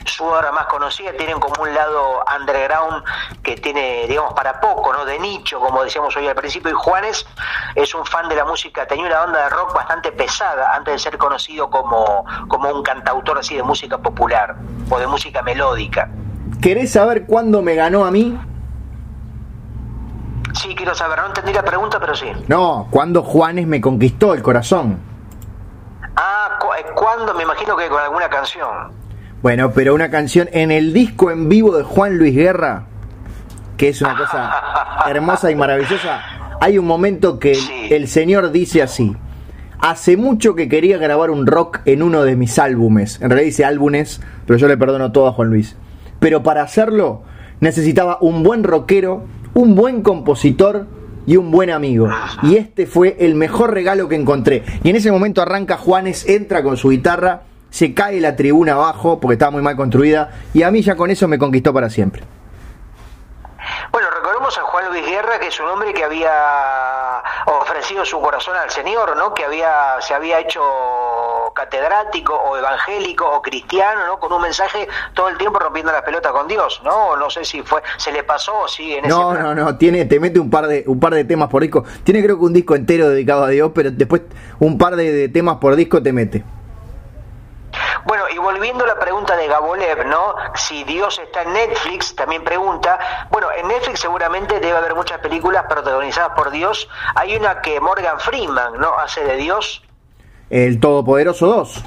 su obra más conocida tienen como un lado underground que tiene, digamos, para poco, ¿no? De nicho, como decíamos hoy al principio. Y Juanes es un fan de la música, tenía una banda de rock bastante pesada antes de ser conocido como, como un cantautor así de música popular o de música melódica. ¿Querés saber cuándo me ganó a mí? Sí, quiero saber, no entendí la pregunta, pero sí. No, ¿cuándo Juanes me conquistó el corazón? Ah, eh, ¿cuándo? Me imagino que con alguna canción. Bueno, pero una canción en el disco en vivo de Juan Luis Guerra, que es una cosa hermosa y maravillosa. Hay un momento que el señor dice así. Hace mucho que quería grabar un rock en uno de mis álbumes. En realidad dice álbumes, pero yo le perdono todo a Juan Luis. Pero para hacerlo necesitaba un buen rockero un buen compositor y un buen amigo. Y este fue el mejor regalo que encontré. Y en ese momento arranca Juanes, entra con su guitarra, se cae la tribuna abajo porque estaba muy mal construida y a mí ya con eso me conquistó para siempre. Bueno, recordemos a Juan Luis Guerra, que es un hombre que había ofrecido su corazón al Señor, ¿no? Que había se había hecho catedrático o evangélico o cristiano, ¿no? Con un mensaje todo el tiempo rompiendo la pelota con Dios, ¿no? No sé si fue, se le pasó o sigue en No, no, no, tiene, te mete un par de, un par de temas por disco. Tiene creo que un disco entero dedicado a Dios, pero después un par de, temas por disco te mete. Bueno, y volviendo a la pregunta de Gabolev, ¿no? Si Dios está en Netflix, también pregunta, bueno, en Netflix seguramente debe haber muchas películas protagonizadas por Dios. Hay una que Morgan Freeman, ¿no? Hace de Dios el Todopoderoso 2.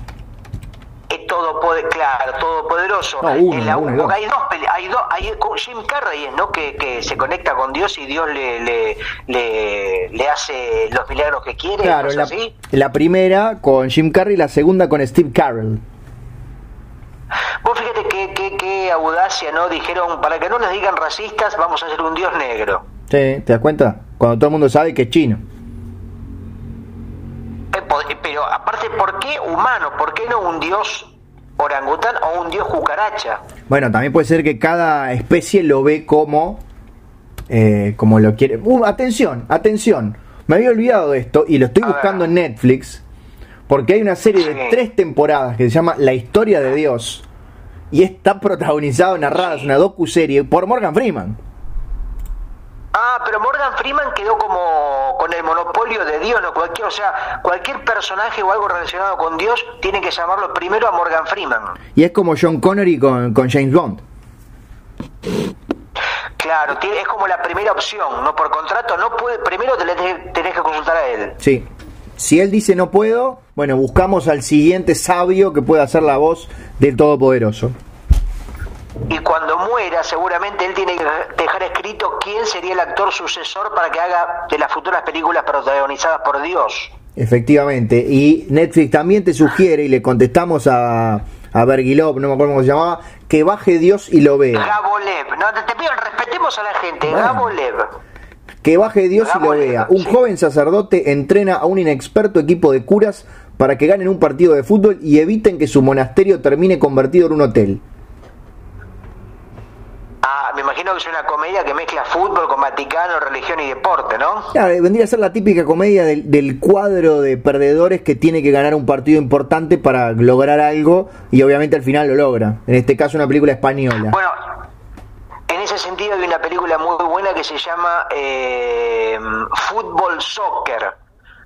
El todo claro, Todopoderoso. No, uno, la, uno, hay dos, hay dos, hay Jim Carrey, ¿no? Que, que, se conecta con Dios y Dios le, le, le, hace los milagros que quiere. Claro, la, la, primera con Jim Carrey, la segunda con Steve Carell. Vos fíjate qué que, audacia, ¿no? Dijeron, para que no nos digan racistas, vamos a hacer un Dios negro. Sí, ¿te das cuenta? Cuando todo el mundo sabe que es chino. Eh, pero aparte, ¿por qué humano? ¿Por qué no un dios orangután o un dios cucaracha? Bueno, también puede ser que cada especie lo ve como, eh, como lo quiere. Uh, atención, atención. Me había olvidado de esto y lo estoy buscando en Netflix porque hay una serie de tres temporadas que se llama La historia de Dios y está protagonizado, narrada, es una docu-serie por Morgan Freeman. Ah, pero Morgan Freeman quedó como con el monopolio de Dios, ¿no? Cualquier, o sea, cualquier personaje o algo relacionado con Dios tiene que llamarlo primero a Morgan Freeman. Y es como John Connery con, James Bond. Claro, es como la primera opción, ¿no? Por contrato no puede, primero te tenés que consultar a él. Sí. Si él dice no puedo, bueno, buscamos al siguiente sabio que pueda hacer la voz del Todopoderoso y cuando muera seguramente él tiene que dejar escrito quién sería el actor sucesor para que haga de las futuras películas protagonizadas por Dios. Efectivamente, y Netflix también te sugiere, y le contestamos a, a Bergilov, no me acuerdo cómo se llamaba, que baje Dios y lo vea. Gabolev, no, te, pido, respetemos a la gente, Gabolev. Que baje Dios y lo vea. Un joven sacerdote entrena a un inexperto equipo de curas para que ganen un partido de fútbol y eviten que su monasterio termine convertido en un hotel. Ah, me imagino que es una comedia que mezcla fútbol con Vaticano, religión y deporte, ¿no? Claro, vendría a ser la típica comedia del, del cuadro de perdedores que tiene que ganar un partido importante para lograr algo y obviamente al final lo logra. En este caso una película española. Bueno, en ese sentido hay una película muy buena que se llama eh, Fútbol Soccer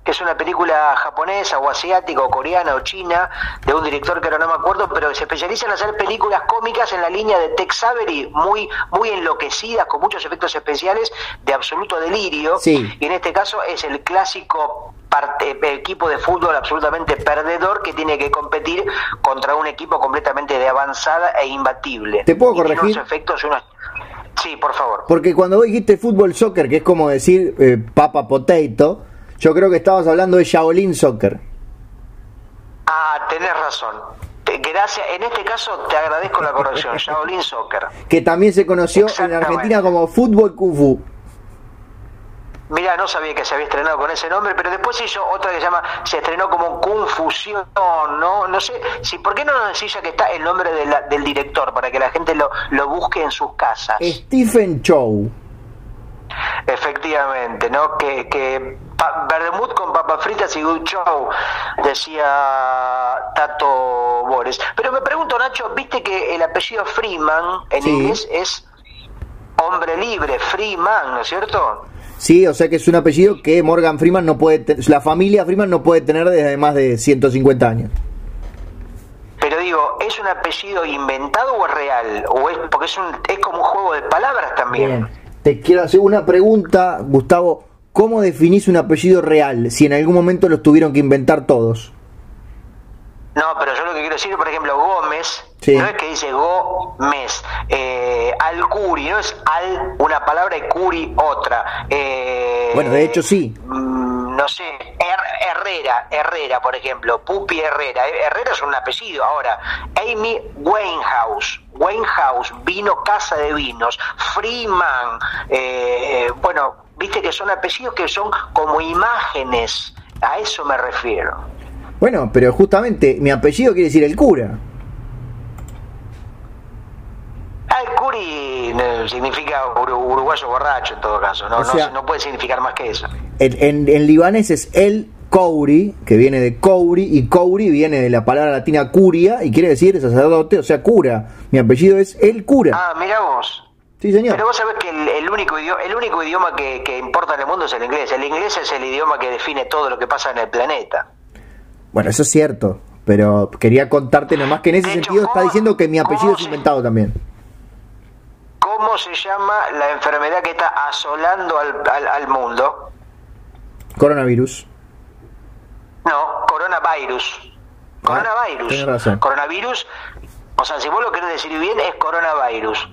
que es una película japonesa o asiática o coreana o china de un director que ahora no me acuerdo, pero se especializa en hacer películas cómicas en la línea de Tex Avery, muy, muy enloquecidas, con muchos efectos especiales de absoluto delirio. Sí. Y en este caso es el clásico parte, equipo de fútbol absolutamente perdedor que tiene que competir contra un equipo completamente de avanzada e imbatible. ¿Te puedo Y corregir? unos efectos, unos... Sí, por favor. Porque cuando vos dijiste fútbol soccer, que es como decir eh, papa potato, yo creo que estabas hablando de Shaolin Soccer. Ah, tenés razón. Gracias. En este caso te agradezco la corrección. Shaolin Soccer. Que también se conoció en. Argentina como fútbol kung fu. Mira, no sabía que se había estrenado con ese nombre, pero después hizo otra que se llama, se estrenó como Confusión, ¿no? No sé, si, ¿por qué no nos decís ya que está el nombre de la- del director para que la gente lo, lo busque en sus casas? Stephen Chow. Efectivamente, ¿no? Que, que Vermouth con papas fritas y good show, decía Tato Bores. Pero me pregunto, Nacho, viste que el apellido Freeman en Sí. inglés es hombre libre, Freeman, ¿no es cierto? Sí, o sea que es un apellido que Morgan Freeman no puede, te- la familia Freeman no puede tener desde más de 150 años. Pero digo, ¿es un apellido inventado o es real? ¿O es porque es, un, es como un juego de palabras también? Bien. Te quiero hacer una pregunta, Gustavo. ¿Cómo definís un apellido real si en algún momento los tuvieron que inventar todos? No, pero yo lo que quiero decir, por ejemplo, Gómez, Sí. no es que dice Gómez, eh, Al-Curi, no es Al una palabra y Curi otra. Eh, Bueno, de hecho sí. mm, No sé, Her- Herrera, Herrera, por ejemplo, Pupi Herrera. Eh, Herrera es un apellido. Ahora, Amy Winehouse, Winehouse, vino Casa de Vinos, Freeman, eh, bueno, viste que son apellidos que son como imágenes. A eso me refiero. Bueno, pero justamente mi apellido quiere decir el cura. Al Curi significa uru- uruguayo borracho en todo caso, no, O no sea- se- no, puede significar más que eso. En, en- en libanés es el Kouri, que viene de Kouri, y Kouri viene de la palabra latina curia, y quiere decir sacerdote, o sea, cura. Mi apellido es el cura. Ah, mira vos. Sí, señor. Pero vos sabés que el, el único idioma, el único idioma que, que importa en el mundo es el inglés. El inglés es el idioma que define todo lo que pasa en el planeta. Bueno, eso es cierto, pero quería contarte nomás que en ese hecho, sentido está ¿cómo- diciendo que mi apellido es se- inventado también. ¿Cómo se llama la enfermedad que está asolando al, al- al mundo? Coronavirus. No, coronavirus. Coronavirus. tenés razón. Coronavirus, o sea, si vos lo querés decir bien, es coronavirus.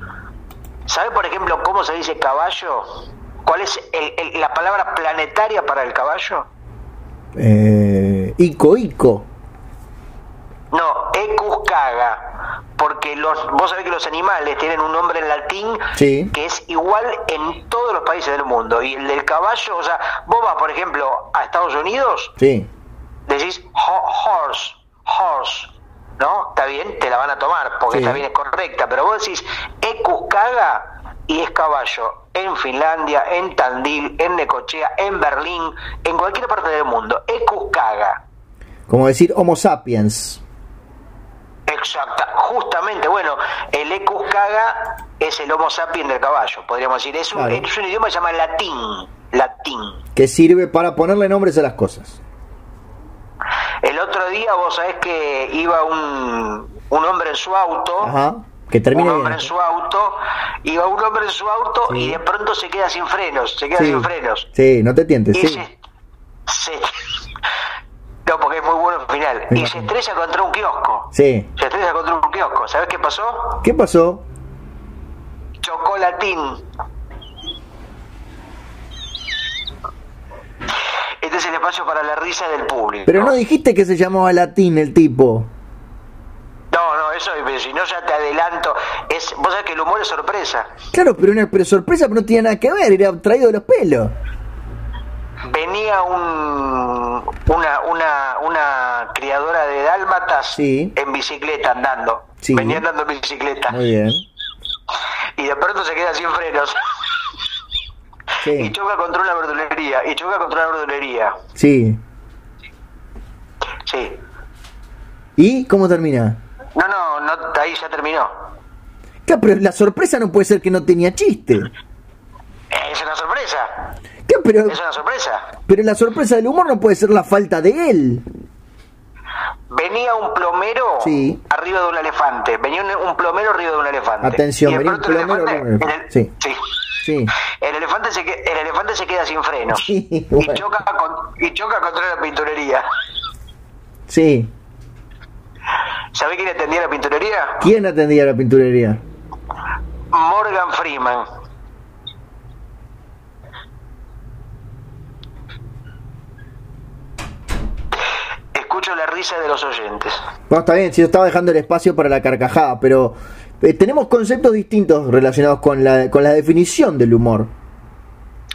¿Sabes, por ejemplo, cómo se dice caballo? ¿Cuál es el- el- la palabra planetaria para el caballo? Eh, Ico, Ico. No, ecuscaga. Porque los, vos sabés que los animales tienen un nombre en latín Sí. que es igual en todos los países del mundo. Y el del caballo, o sea, vos vas, por ejemplo, a Estados Unidos, Sí. decís ho- horse, horse, ¿no? Está bien, te la van a tomar porque Sí. también es correcta, pero vos decís ecuscaga y es caballo en Finlandia, en Tandil, en Necochea, en Berlín, en cualquier parte del mundo. Ecuscaga. Como decir Homo sapiens. Exacta, justamente, bueno, el ecuscaga es el Homo sapiens del caballo, podríamos decir. Es un, Claro. es un idioma que se llama latín, latín. Que sirve para ponerle nombres a las cosas. El otro día vos sabés que iba un, un hombre en su auto, Ajá. Que termine un hombre bien. en su auto, iba un hombre en su auto Sí. y de pronto se queda sin frenos, se queda Sí. sin frenos. Sí, no te tientes. Y Sí. se, se- No, porque es muy bueno el final. Y se estrella contra un kiosco. Sí. Se estrella contra un kiosco. ¿Sabés qué pasó? ¿Qué pasó? Chocolatín. Este es el espacio para la risa del público. Pero no dijiste que se llamaba Latín el tipo. No, no, eso, si no ya te adelanto. Es, vos sabés que el humor es sorpresa. Claro, pero una pero sorpresa pero no tiene nada que ver, era traído de los pelos. Venía un, una, una, una criadora de dálmatas Sí. en bicicleta andando. Sí. Venía andando en bicicleta. Muy bien. y de pronto se queda sin frenos. Sí. Y choca contra una verdulería, y choca contra una verdulería. Sí. Sí. ¿Y cómo termina? No, no, no, ahí ya terminó. Claro, pero la sorpresa no puede ser que no tenía chiste. Pero, Es una sorpresa. pero la sorpresa del humor no puede ser la falta de él. Venía un plomero Sí. arriba de un elefante. Venía un, un plomero arriba de un elefante. Atención, Y venía un pronto el plomero elefante- arriba de un el- elefante. sí. Sí. El elefante se, el elefante se queda sin frenos. Sí, y, choca con- y choca contra la pinturería. Sí. ¿Sabe quién atendía la pinturería? ¿Quién atendía la pinturería? Morgan Freeman. Escucho la risa de los oyentes. No, está bien, si yo estaba dejando el espacio para la carcajada, pero eh, tenemos conceptos distintos relacionados con la, con la definición del humor.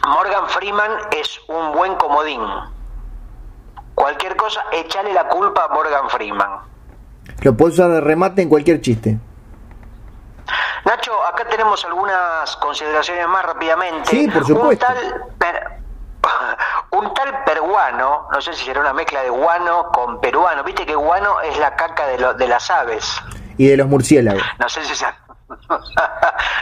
Morgan Freeman es un buen comodín. Cualquier cosa, échale la culpa a Morgan Freeman. Lo puedo usar de remate en cualquier chiste. Nacho, acá tenemos algunas consideraciones más rápidamente. Sí, por supuesto. Un tal, per- un tal peruano, no sé si será una mezcla de guano con peruano. Viste que guano es la caca de, lo- de las aves. Y de los murciélagos. No sé si, sa-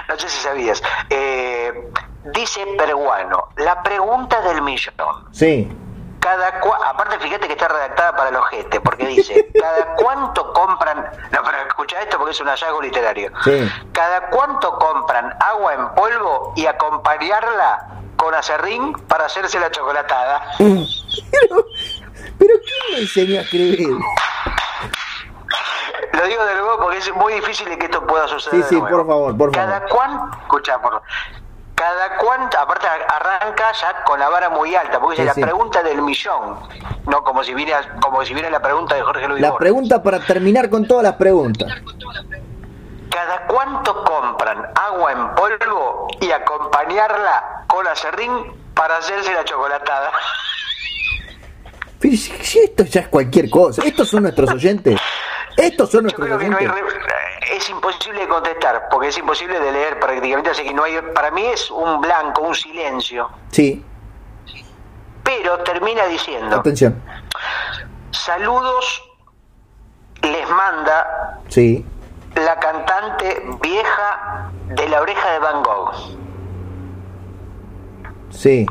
no sé si sabías. Eh, dice peruano, la pregunta del millón. Sí. Cada cua- aparte fíjate que está redactada para el ojete, porque dice, cada cuánto compran, no, pero escucha esto porque es un hallazgo literario. Sí. Cada cuánto compran agua en polvo y acompañarla con acerrín para hacerse la chocolatada. Pero, pero ¿quién le enseñó a escribir? Lo digo de nuevo porque es muy difícil de que esto pueda suceder. Sí, de sí, nuevo. por favor, por Cada favor. cuánto, escucha, por cada cuánto, aparte arranca ya con la vara muy alta, porque Sí, sí. la pregunta del millón, no como si viera, como si viera la pregunta de Jorge Luis La Borges. pregunta para terminar con todas las preguntas. ¿Cada cuánto compran agua en polvo y acompañarla con acerrín para hacerse la chocolatada? Pero si, esto ya es cualquier cosa. Estos son nuestros oyentes. Estos son Yo nuestros creo que no hay oyentes. es imposible de contestar, porque es imposible de leer prácticamente, así que no hay, para mí es un blanco, un silencio. Sí, Pero termina diciendo, atención. saludos les manda Sí. La cantante vieja de la oreja de Van Gogh. Sí.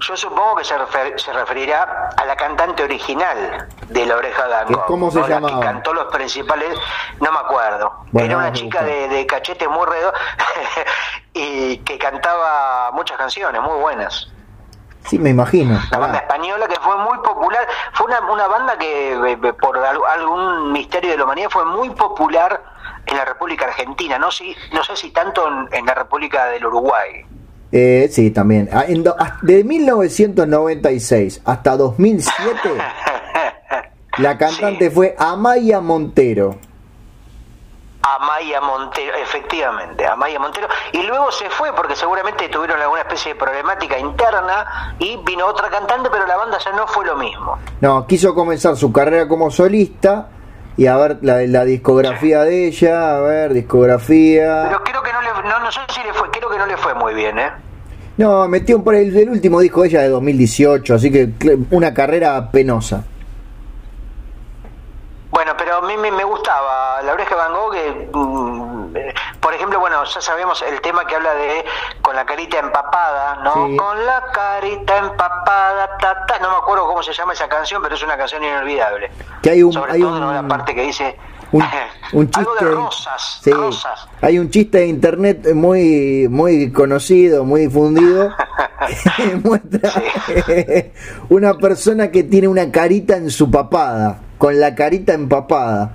Yo supongo que se, refer- se referirá a la cantante original de La Oreja de Van ¿Que Gogh. cómo se ¿no? La llamaba? que cantó los principales, no me acuerdo. Bueno, Era una chica de, de cachete muy redo y que cantaba muchas canciones muy buenas. Sí, me imagino. La banda española que fue muy popular, fue una, una banda que eh, eh, por al- algún misterio de la humanidad fue muy popular en la República Argentina, no, si, no sé si tanto en, en la República del Uruguay. Eh, sí, también. Ah, ah, de 1996 hasta 2007, la cantante Sí. fue Amaya Montero. Amaya Montero, efectivamente, Amaya Montero. Y luego se fue porque seguramente tuvieron alguna especie de problemática interna y vino otra cantante, pero la banda ya no fue lo mismo. No, quiso comenzar su carrera como solista y a ver la, la discografía de ella, a ver, discografía. Pero creo que no le, no, no sé si le fue, creo que no le fue muy bien, ¿eh? No, metió por el, el último disco de ella de 2018, así que una carrera penosa. Bueno, pero a mí me, me gustaba la oreja de Van Gogh, que, mm, eh, por ejemplo, bueno, ya sabemos el tema que habla de con la carita empapada, ¿no? Sí. Con la carita empapada, ta, ta. no me acuerdo cómo se llama esa canción, pero es una canción inolvidable. Que hay un- Sobre hay todo parte que dice Un, un chiste. algo de rosas, sí, rosas. Hay un chiste de internet muy, muy conocido, muy difundido. que muestra una persona que tiene una carita en su papada, con la carita empapada.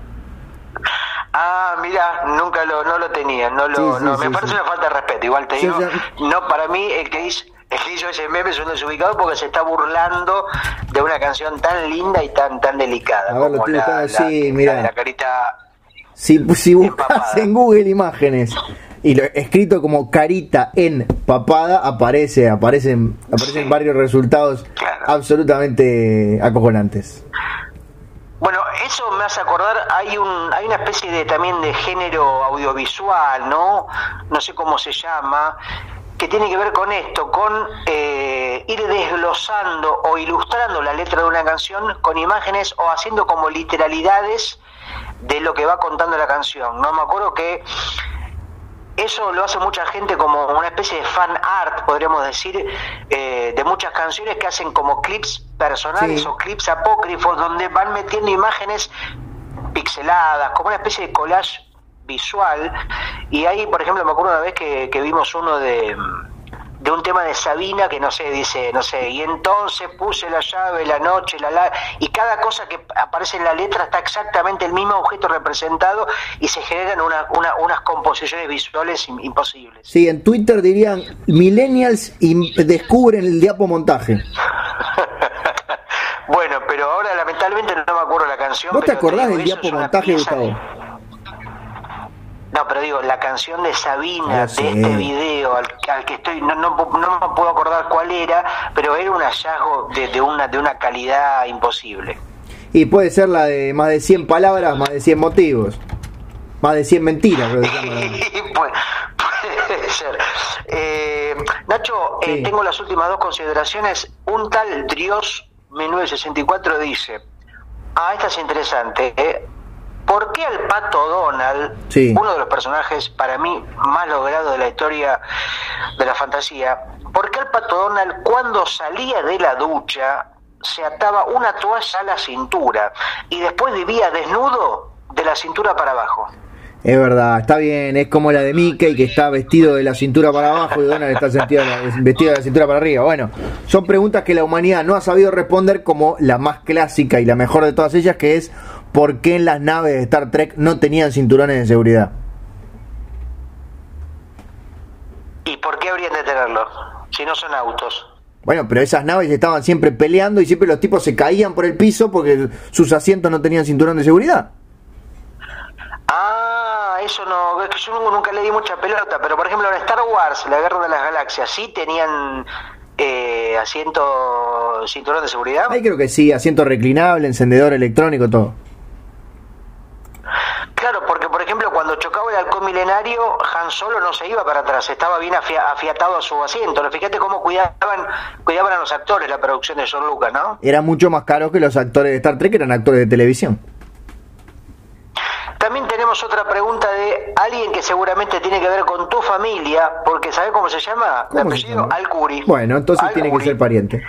Ah, mira, nunca lo, no lo tenía, no lo, Sí, sí, no, sí, me parece una falta de respeto, igual te digo, no, para mí el que hizo, el que hizo ese meme es un desubicado porque se está burlando de una canción tan linda y tan tan delicada. A ver, lo como la, la- sí, la la carita Si, si buscas en Google imágenes y lo escrito como carita en papada, aparece, aparecen, aparecen Sí. varios resultados Claro. absolutamente acojonantes. Bueno, eso me hace acordar, hay un hay una especie de también de género audiovisual, ¿no? No sé cómo se llama, que tiene que ver con esto, con eh, ir desglosando o ilustrando la letra de una canción con imágenes o haciendo como literalidades de lo que va contando la canción. No me acuerdo que eso lo hace mucha gente como una especie de fan art, podríamos decir, eh, de muchas canciones que hacen como clips personales o clips apócrifos donde van metiendo imágenes pixeladas, como una especie de collage visual. Y ahí, por ejemplo, me acuerdo una vez que, vimos uno de, de un tema de Sabina que no sé, dice, no sé, y entonces puse la llave, la noche, la la, y cada cosa que aparece en la letra está exactamente el mismo objeto representado y se generan una, unas composiciones visuales imposibles. Sí, en Twitter dirían millennials descubren el diapomontaje. bueno, pero ahora lamentablemente no me acuerdo la canción. ¿Vos te acordás del diapomontaje, Gustavo? No, pero digo, la canción de Sabina, ah, de este video, al, que estoy, no, no, no, me puedo acordar cuál era, pero era un hallazgo de, una, de una calidad imposible. Y puede ser la de más de 100 palabras, más de 100 motivos, más de 100 mentiras. puede, ser. Eh, Nacho, eh, tengo las últimas dos consideraciones. Un tal Dios 1964 dice, ah, esta es interesante, eh, ¿Por qué al pato Donald, uno de los personajes para mí más logrados de la historia de la fantasía, por qué al pato Donald cuando salía de la ducha se ataba una toalla a la cintura y después vivía desnudo de la cintura para abajo? Es verdad, está bien, es como la de Mickey que está vestido de la cintura para abajo y Donald está vestido de la cintura para arriba. Bueno, son preguntas que la humanidad no ha sabido responder como la más clásica y la mejor de todas ellas, que es por qué en las naves de Star Trek no tenían cinturones de seguridad. ¿Y por qué habrían de tenerlo? Si no son autos. Bueno, pero esas naves estaban siempre peleando y siempre los tipos se caían por el piso porque sus asientos no tenían cinturón de seguridad. Ah, eso no, es que yo nunca le di mucha pelota, pero por ejemplo en Star Wars, la Guerra de las Galaxias, sí tenían eh, asiento, cinturón de seguridad. Ahí creo que sí, asiento reclinable, encendedor electrónico, todo. Claro, porque por ejemplo cuando chocaba el Han Solo no se iba para atrás, estaba bien afiatado a su asiento. Fíjate cómo cuidaban, cuidaban a los actores la producción de John Lucas, ¿no? Era mucho más caro que los actores de Star Trek, eran actores de televisión. También tenemos otra pregunta de alguien que seguramente tiene que ver con tu familia, porque ¿sabes cómo se llama? Apellido Alcuri. Bueno, entonces tiene que ser pariente.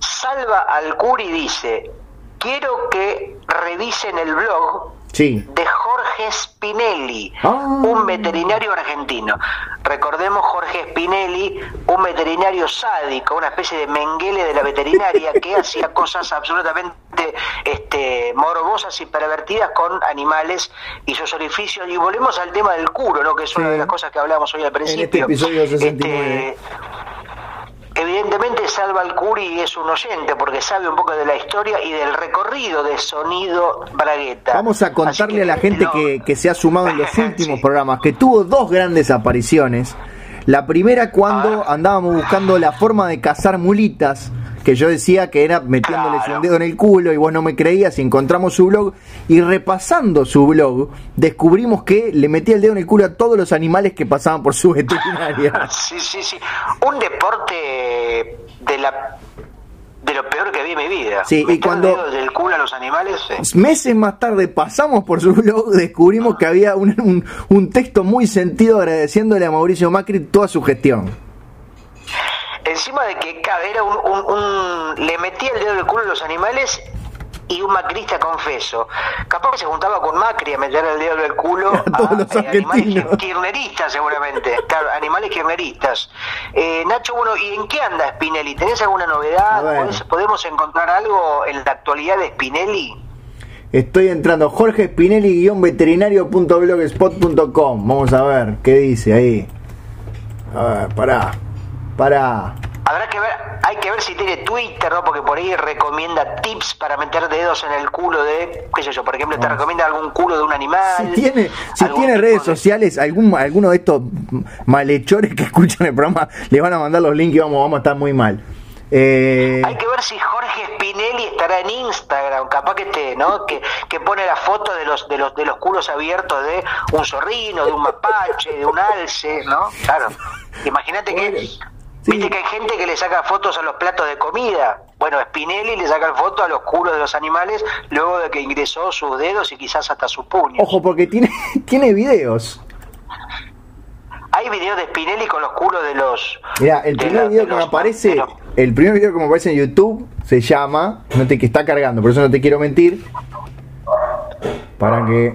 Salva Alcuri dice, quiero que revisen el blog de Jorge Spinelli, ah. un veterinario argentino. Recordemos Jorge Spinelli, un veterinario sádico, una especie de menguele de la veterinaria que hacía cosas absolutamente este, morbosas y pervertidas con animales y sus orificios. Y volvemos al tema del curo, ¿no? que es una de las cosas que hablamos hoy al principio. En este episodio 69. Este, Evidentemente Salva Alcuri es un oyente porque sabe un poco de la historia y del recorrido de Sonido Bragueta. Vamos a contarle a la gente que, se ha sumado en los últimos programas que tuvo dos grandes apariciones. La primera cuando ah. andábamos buscando la forma de cazar mulitas que yo decía que era metiéndoles un dedo en el culo y vos no me creías y encontramos su blog y repasando su blog descubrimos que le metía el dedo en el culo a todos los animales que pasaban por su veterinaria. Sí, sí, sí. Un deporte de la de lo peor que vi en mi vida. Sí, y cuando del culo a los animales. Meses más tarde pasamos por su blog, descubrimos que había un, un, un texto muy sentido agradeciéndole a Mauricio Macri toda su gestión encima de que era un, le metía el dedo en el culo a los animales y un macrista confeso. Capaz que se juntaba con Macri a meter el dedo en el culo a, los eh, animales kirneristas seguramente, claro, animales kirneristas. Eh, Nacho, bueno, ¿y en qué anda Spinelli? ¿Tenés alguna novedad? ¿Podemos encontrar algo en la actualidad de Spinelli? Estoy entrando Jorge Spinelli-veterinario.blogspot.com. Vamos a ver qué dice ahí. A ver, pará para... Habrá que ver, hay que ver si tiene Twitter, ¿no? Porque por ahí recomienda tips para meter dedos en el culo de, qué sé yo, por ejemplo, te recomienda algún culo de un animal. Si tiene, si tiene redes sociales, algún, alguno de estos malhechores que escuchan el programa, le van a mandar los links y vamos, vamos a estar muy mal. Eh... Hay que ver si Jorge Spinelli estará en Instagram, capaz que esté, ¿no? Que, que pone la foto de los, de los de los culos abiertos de un zorrino, de un mapache, de un alce, ¿no? Claro. Imagínate que viste que hay gente que le saca fotos a los platos de comida. Bueno, Spinelli le saca foto a los culos de los animales luego de que ingresó sus dedos y quizás hasta sus puños. Ojo, porque tiene, tiene videos. Hay videos de Spinelli con los culos de los. Mira, el primer la- video de que me aparece, los- el primer video que me aparece en YouTube se llama, no te que está cargando, por eso no te quiero mentir. Para que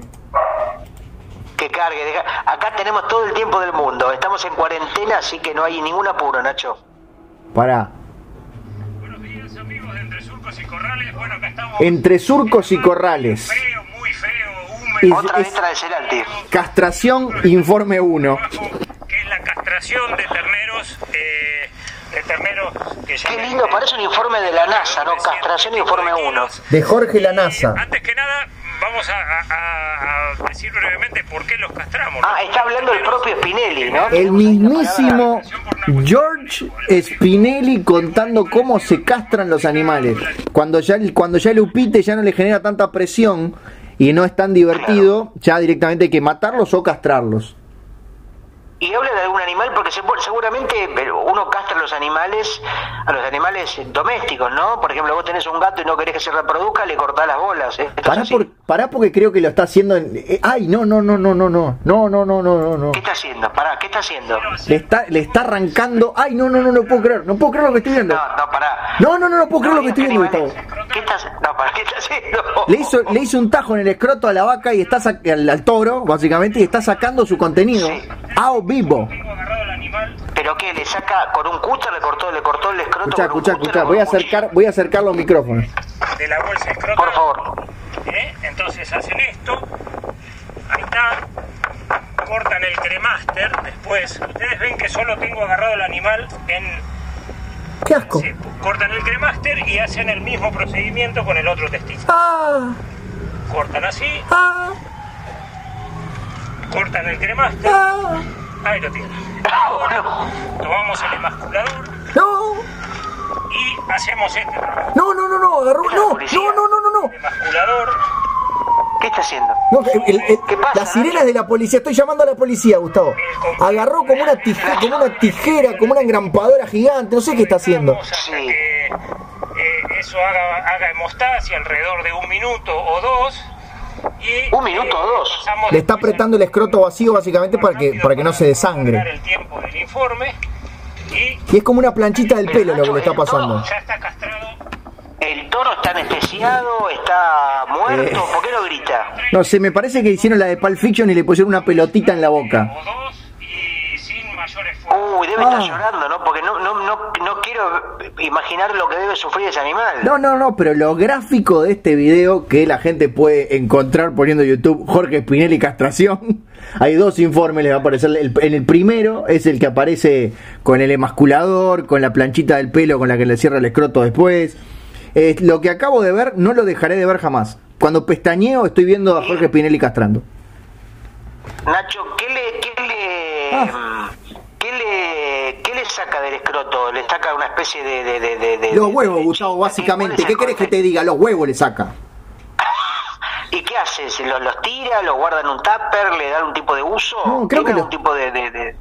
que cargue. deja- Acá tenemos todo el tiempo del mundo. Estamos en cuarentena, así que no hay ningún apuro, Nacho. para Buenos días amigos de Entre Surcos y Corrales. Bueno, acá estamos. entre surcos y corrales. Feo, muy feo, húmedo. Otra es- letra de Cerati. Castración informe 1. trabajo, que es la castración de terneros, eh, de terneros que ya Qué lindo, parece un informe de la NASA, ¿no? Castración informe 1. De Jorge Lanasa. Antes que nada, vamos a, a- a decir brevemente por qué los castramos. Ah, está hablando el propio Spinelli, ¿no? El mismísimo George Spinelli contando cómo se castran los animales. Cuando ya, cuando ya el upite ya no le genera tanta presión y no es tan divertido, ya directamente hay que matarlos o castrarlos. Y habla de algún animal porque se- seguramente uno castra a los animales, a los animales domésticos, ¿no? Por ejemplo, vos tenés un gato y no querés que se reproduzca, le cortás las bolas. ¿eh? Pará, así. por, pará porque creo que lo está haciendo en... eh, ay, no, no, no, no, no, no, no, no, no, no, no, no. ¿Qué está haciendo? Pará, ¿qué está haciendo? Le está, le está arrancando... Ay, no, no, no, no puedo creer, no puedo creer lo que estoy viendo. No, no, pará. No, no, no, no puedo creer lo que estoy viendo. Gustavo. ¿Qué estás, no, pará, ¿qué está haciendo? Le hizo, le hizo un tajo en el escroto a la vaca y está al, al toro, básicamente, y está sacando su contenido Sí. a vivo. Tengo agarrado el animal. ¿Pero qué? ¿Le saca con un cúter? ¿Le cortó, le cortó el escroto cúter escuchá, o voy a acercar, voy a acercar los micrófonos. de la bolsa escrotal. Por favor. ¿Eh? Entonces hacen esto. Ahí está. Cortan el cremaster. Después, ustedes ven que solo tengo agarrado el animal en. ¡Qué asco! sí, cortan el cremaster y hacen el mismo procedimiento con el otro testículo. ¡Ah! Cortan así, ¡Ah! cortan el cremaster. ¡Ah! Ahí lo tienen. Ahora tomamos el emasculador ¡No! y hacemos este ¡No, no, no, no! Agarró, no, no, no, no, no, no. emasculador. ¿Qué está haciendo? No, el- el- el- ¿Qué pasa, las sirenas de la policía, estoy llamando a la policía, Gustavo. Agarró como una tijera, como una tijera, como una engrampadora gigante, no sé qué está haciendo. Sí. que eh, eso haga, haga hemostasia alrededor de un minuto o dos. Y, ¿Un minuto o dos? pasamos Le está apretando el escroto vacío básicamente para que, para que no se desangre. el tiempo del informe y Y es como una planchita del pelo lo que le está pasando. ya está castrado. ¿El toro está anestesiado? ¿Está muerto? Eh. ¿Por qué no grita? No sé, me parece que hicieron la de Pulp Fiction y le pusieron una pelotita en la boca. O dos y sin mayor esfuerzo. Uy, debe Ah. estar llorando, ¿no? Porque no, no, no, no quiero imaginar lo que debe sufrir ese animal. No, no, no, pero lo gráfico de este video que la gente puede encontrar poniendo YouTube Jorge Spinelli castración. Hay dos informes, les va a aparecer. El, en el primero es el que aparece con el emasculador, con la planchita del pelo con la que le cierra el escroto después. Eh, lo que acabo de ver no lo dejaré de ver jamás. Cuando pestañeo estoy viendo a Jorge Spinelli castrando. Nacho, ¿qué le, qué le, Ah. qué le, qué le saca del escroto? ¿Le saca una especie de... de, de, de- de- Los huevos, Gustavo, básicamente. ¿Cuál es ¿Qué querés que te diga? Los huevos le saca. ¿Y qué hace? ¿Se ¿Los, los tira? ¿Los guarda en un tupper? ¿Le da un tipo de uso? No, creo ¿Tiene que algún lo- tipo de...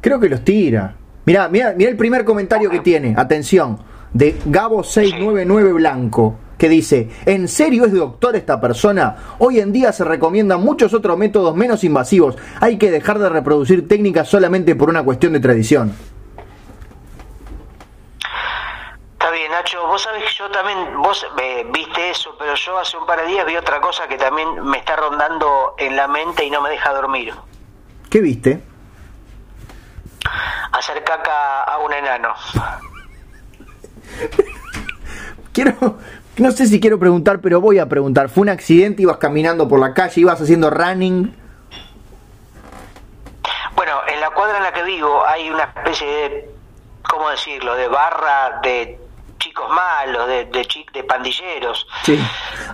Creo que los tira. Mira, mira, mira el primer comentario que tiene. Atención, de Gabo 699 Blanco, que dice, ¿en serio es doctor esta persona? Hoy en día se recomiendan muchos otros métodos menos invasivos. Hay que dejar de reproducir técnicas solamente por una cuestión de tradición. Está bien, Nacho, vos sabés que yo también, vos eh, viste eso, pero yo hace un par de días vi otra cosa que también me está rondando en la mente y no me deja dormir. ¿Qué viste? Hacer caca a un enano. Quiero, no sé si quiero preguntar, pero voy a preguntar. ¿Fue un accidente? ¿Ibas caminando por la calle? ¿Ibas haciendo running? Bueno, en la cuadra en la que vivo hay una especie de, ¿cómo decirlo?, de barra de chicos malos, de, de, chi- de pandilleros. Sí.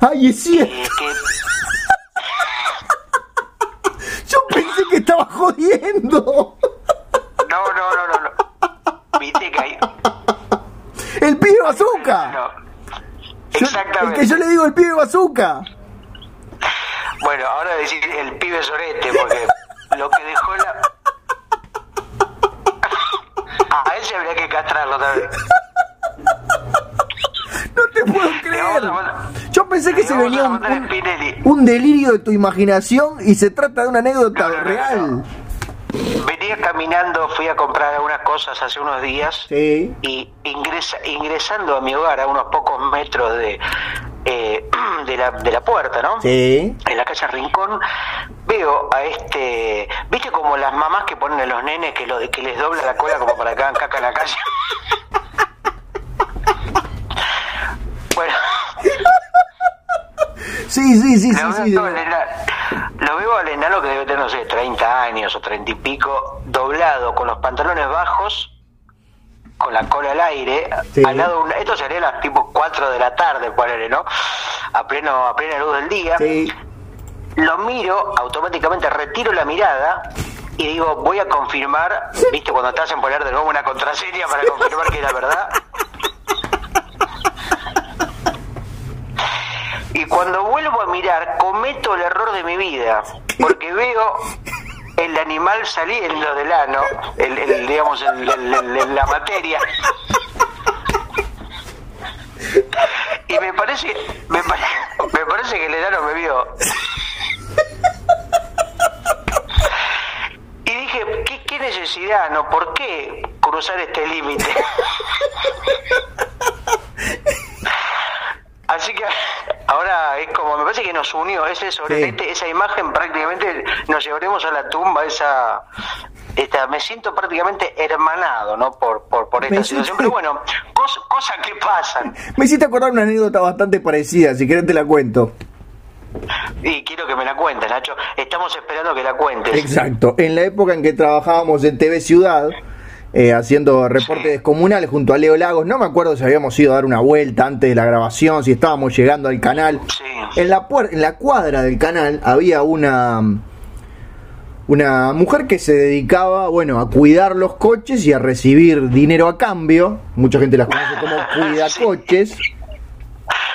¡Ay, es cierto! eh, que, Yo pensé que estaba jodiendo. no, no, no, no, no. Viste que hay... ¡El pibe bazooka! No. digo el pibe bazooka. Bueno, ahora decir el pibe sorete, porque lo que dejó la. A él se habría que castrarlo también. Te puedo creer. Yo pensé que se venía un, delirio de tu imaginación y se trata de una anécdota real. Venía caminando, fui a comprar algunas cosas hace unos días. Sí. y ingresa, ingresando a mi hogar a unos pocos metros de, eh, de, la, de la puerta, ¿no? Sí. En la calle Rincón veo a este, ¿viste como las mamás que ponen a los nenes que, lo, que les dobla la cola como para que hagan caca en la calle? Sí, sí, sí, sí, lo, sí. veo al ena- lo veo al enano que debe tener, no sé, 30 años o 30 y pico, doblado, con los pantalones bajos, con la cola al aire, Sí. al lado esto sería las tipo 4 de la tarde, ponele, ¿no? A pleno, a plena luz del día. Sí. Lo miro, automáticamente retiro la mirada y digo, voy a confirmar, ¿viste? Cuando te hacen poner de nuevo una contraseña para confirmar que era verdad. Y cuando vuelvo a mirar, cometo el error de mi vida, porque veo el animal saliendo del ano, el, el, digamos, el- la materia. Y me parece, me, pare- me parece que el enano me vio. Y dije, ¿qué, qué necesidad, no? ¿Por qué cruzar este límite? Así que ahora es como, me parece que nos unió ese sobreviviente, esa imagen prácticamente nos llevaremos a la tumba, esa, esta, me siento prácticamente hermanado, ¿no? Por, por, por esta Me situación, pero bueno, cos- cosas que pasan. Me hiciste acordar una anécdota bastante parecida, si querés te la cuento. Y quiero que me la cuentes, Nacho. Estamos esperando que la cuentes. Exacto. En la época en que trabajábamos en TV Ciudad, eh, haciendo reportes Sí. descomunales junto a Leo Lagos, no me acuerdo si habíamos ido a dar una vuelta antes de la grabación, si estábamos llegando al canal. Sí. En la, puer- en la cuadra del canal había una una mujer que se dedicaba, bueno, a cuidar los coches y a recibir dinero a cambio. Mucha gente las conoce como cuidacoches.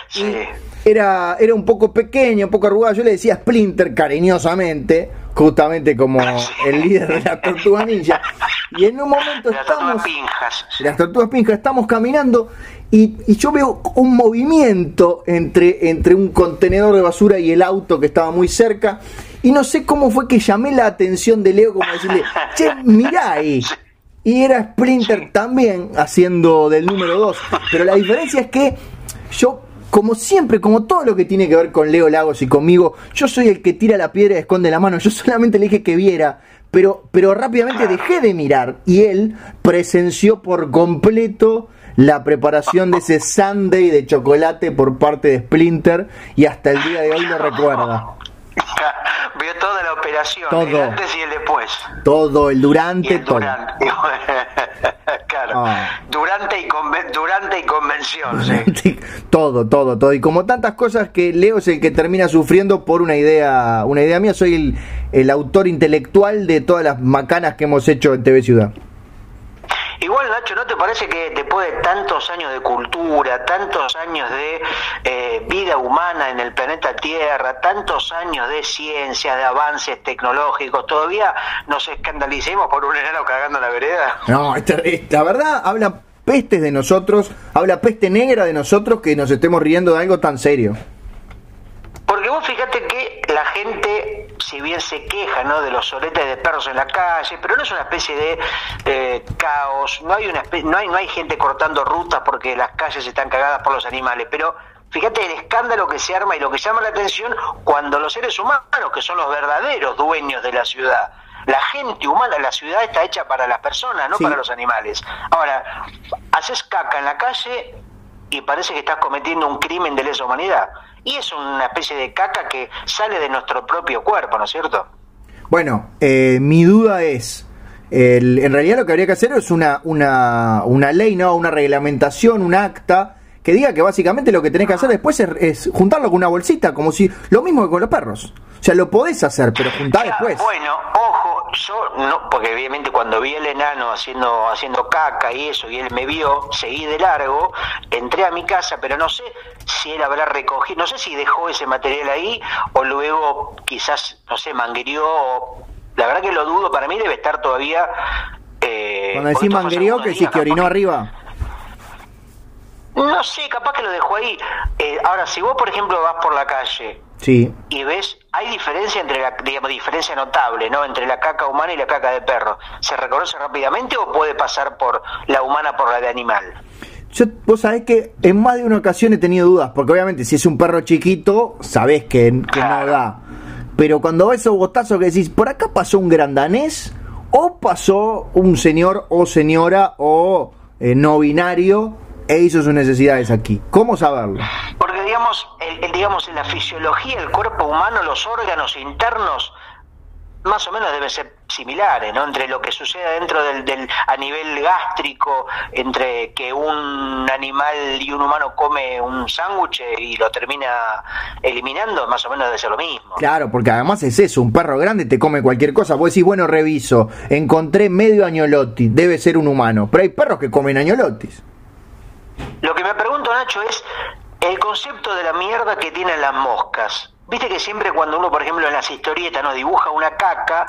Sí. Era, era un poco pequeña, un poco arrugada. Yo le decía Splinter cariñosamente, justamente como el líder de la tortuga ninja. Y en un momento Las tortugas estamos. pinjas. Las tortugas pinjas, estamos caminando y, y yo veo un movimiento entre, entre un contenedor de basura y el auto que estaba muy cerca. Y no sé cómo fue que llamé la atención de Leo, como decirle, che, mirá ahí. Y era Splinter también haciendo del número 2. Pero la diferencia es que yo, como siempre, como todo lo que tiene que ver con Leo Lagos y conmigo, yo soy el que tira la piedra y esconde la mano. Yo solamente le dije que viera. Pero, pero rápidamente dejé de mirar y él presenció por completo la preparación de ese sundae de chocolate por parte de Splinter y hasta el día de hoy lo recuerda. Vio toda la operación, Todo. el antes y el después. Todo, el Y durante, el todo. durante. claro. Ah. Durante, y durante y convención. Sí, todo, todo, todo. Y como tantas cosas que Leo es el que termina sufriendo por una idea, una idea mía, soy el, el autor intelectual de todas las macanas que hemos hecho en TV Ciudad. Igual, Nacho, ¿no te parece que después de tantos años de cultura, tantos años de eh, vida humana en el planeta Tierra, tantos años de ciencia, de avances tecnológicos, todavía nos escandalicemos por un enano cagando la vereda? No, esta- la verdad habla pestes de nosotros, habla peste negra de nosotros que nos estemos riendo de algo tan serio. Porque vos fíjate que la gente, si bien se queja ¿no? de los soletes de perros en la calle, pero no es una especie de eh, caos, no hay, una no, hay, no hay gente cortando rutas porque las calles están cagadas por los animales, pero fíjate el escándalo que se arma y lo que llama la atención cuando los seres humanos, que son los verdaderos dueños de la ciudad, la gente humana, la ciudad está hecha para las personas, no Sí. para los animales. Ahora, haces caca en la calle y parece que estás cometiendo un crimen de lesa humanidad. Y es una especie de caca que sale de nuestro propio cuerpo, ¿no es cierto? Bueno, eh, mi duda es, el- en realidad lo que habría que hacer es una, una, una ley, ¿no? Una reglamentación, un acta que diga que básicamente lo que tenés que hacer después es, es juntarlo con una bolsita, como si lo mismo que con los perros. O sea, lo podés hacer, pero juntá después. Bueno, ojo, yo no, porque obviamente cuando vi al enano haciendo, haciendo caca y eso, y él me vio, seguí de largo, entré a mi casa, pero no sé si él habrá recogido, no sé si dejó ese material ahí o luego quizás, no sé, manguerió, la verdad que lo dudo, para mí debe estar todavía... Eh, Cuando decís manguerió, que sí, que orinó arriba. No sé, capaz que lo dejó ahí. Eh, ahora, si vos, por ejemplo, vas por la calle sí. y ves, hay diferencia entre la, digamos, diferencia notable, ¿no? Entre la caca humana y la caca de perro. ¿Se reconoce rápidamente o puede pasar por la humana por la de animal? Yo, vos sabés que en más de una ocasión he tenido dudas, porque obviamente si es un perro chiquito, sabés que, que no da. Pero cuando ves esos botazos que decís, por acá pasó un grandanés, o pasó un señor o señora o eh, no binario e hizo sus necesidades aquí. ¿Cómo saberlo? Porque digamos, el, digamos, en la fisiología del cuerpo humano, los órganos internos más o menos deben ser similares, ¿no? Entre lo que sucede dentro del, del, a nivel gástrico, entre que un animal y un humano come un sándwich y lo termina eliminando, más o menos debe ser lo mismo. Claro, porque además es eso, un perro grande te come cualquier cosa. Vos decís, bueno, reviso, encontré medio añolotti, debe ser un humano, pero hay perros que comen añolotis. Lo que me pregunto, Nacho, es el concepto de la mierda que tienen las moscas. Viste que siempre cuando uno, por ejemplo, en las historietas nos dibuja una caca,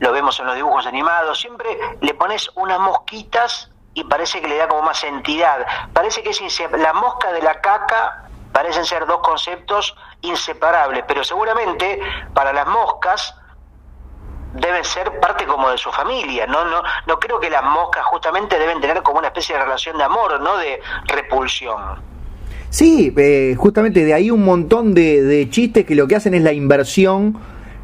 lo vemos en los dibujos animados, siempre le pones unas mosquitas y parece que le da como más entidad. Parece que es la mosca de la caca parecen ser dos conceptos inseparables, pero seguramente para las moscas deben ser parte como de su familia, no no no creo que las moscas justamente deben tener como una especie de relación de amor, no de repulsión. Sí, eh, justamente de ahí un montón de, chistes que lo que hacen es la inversión.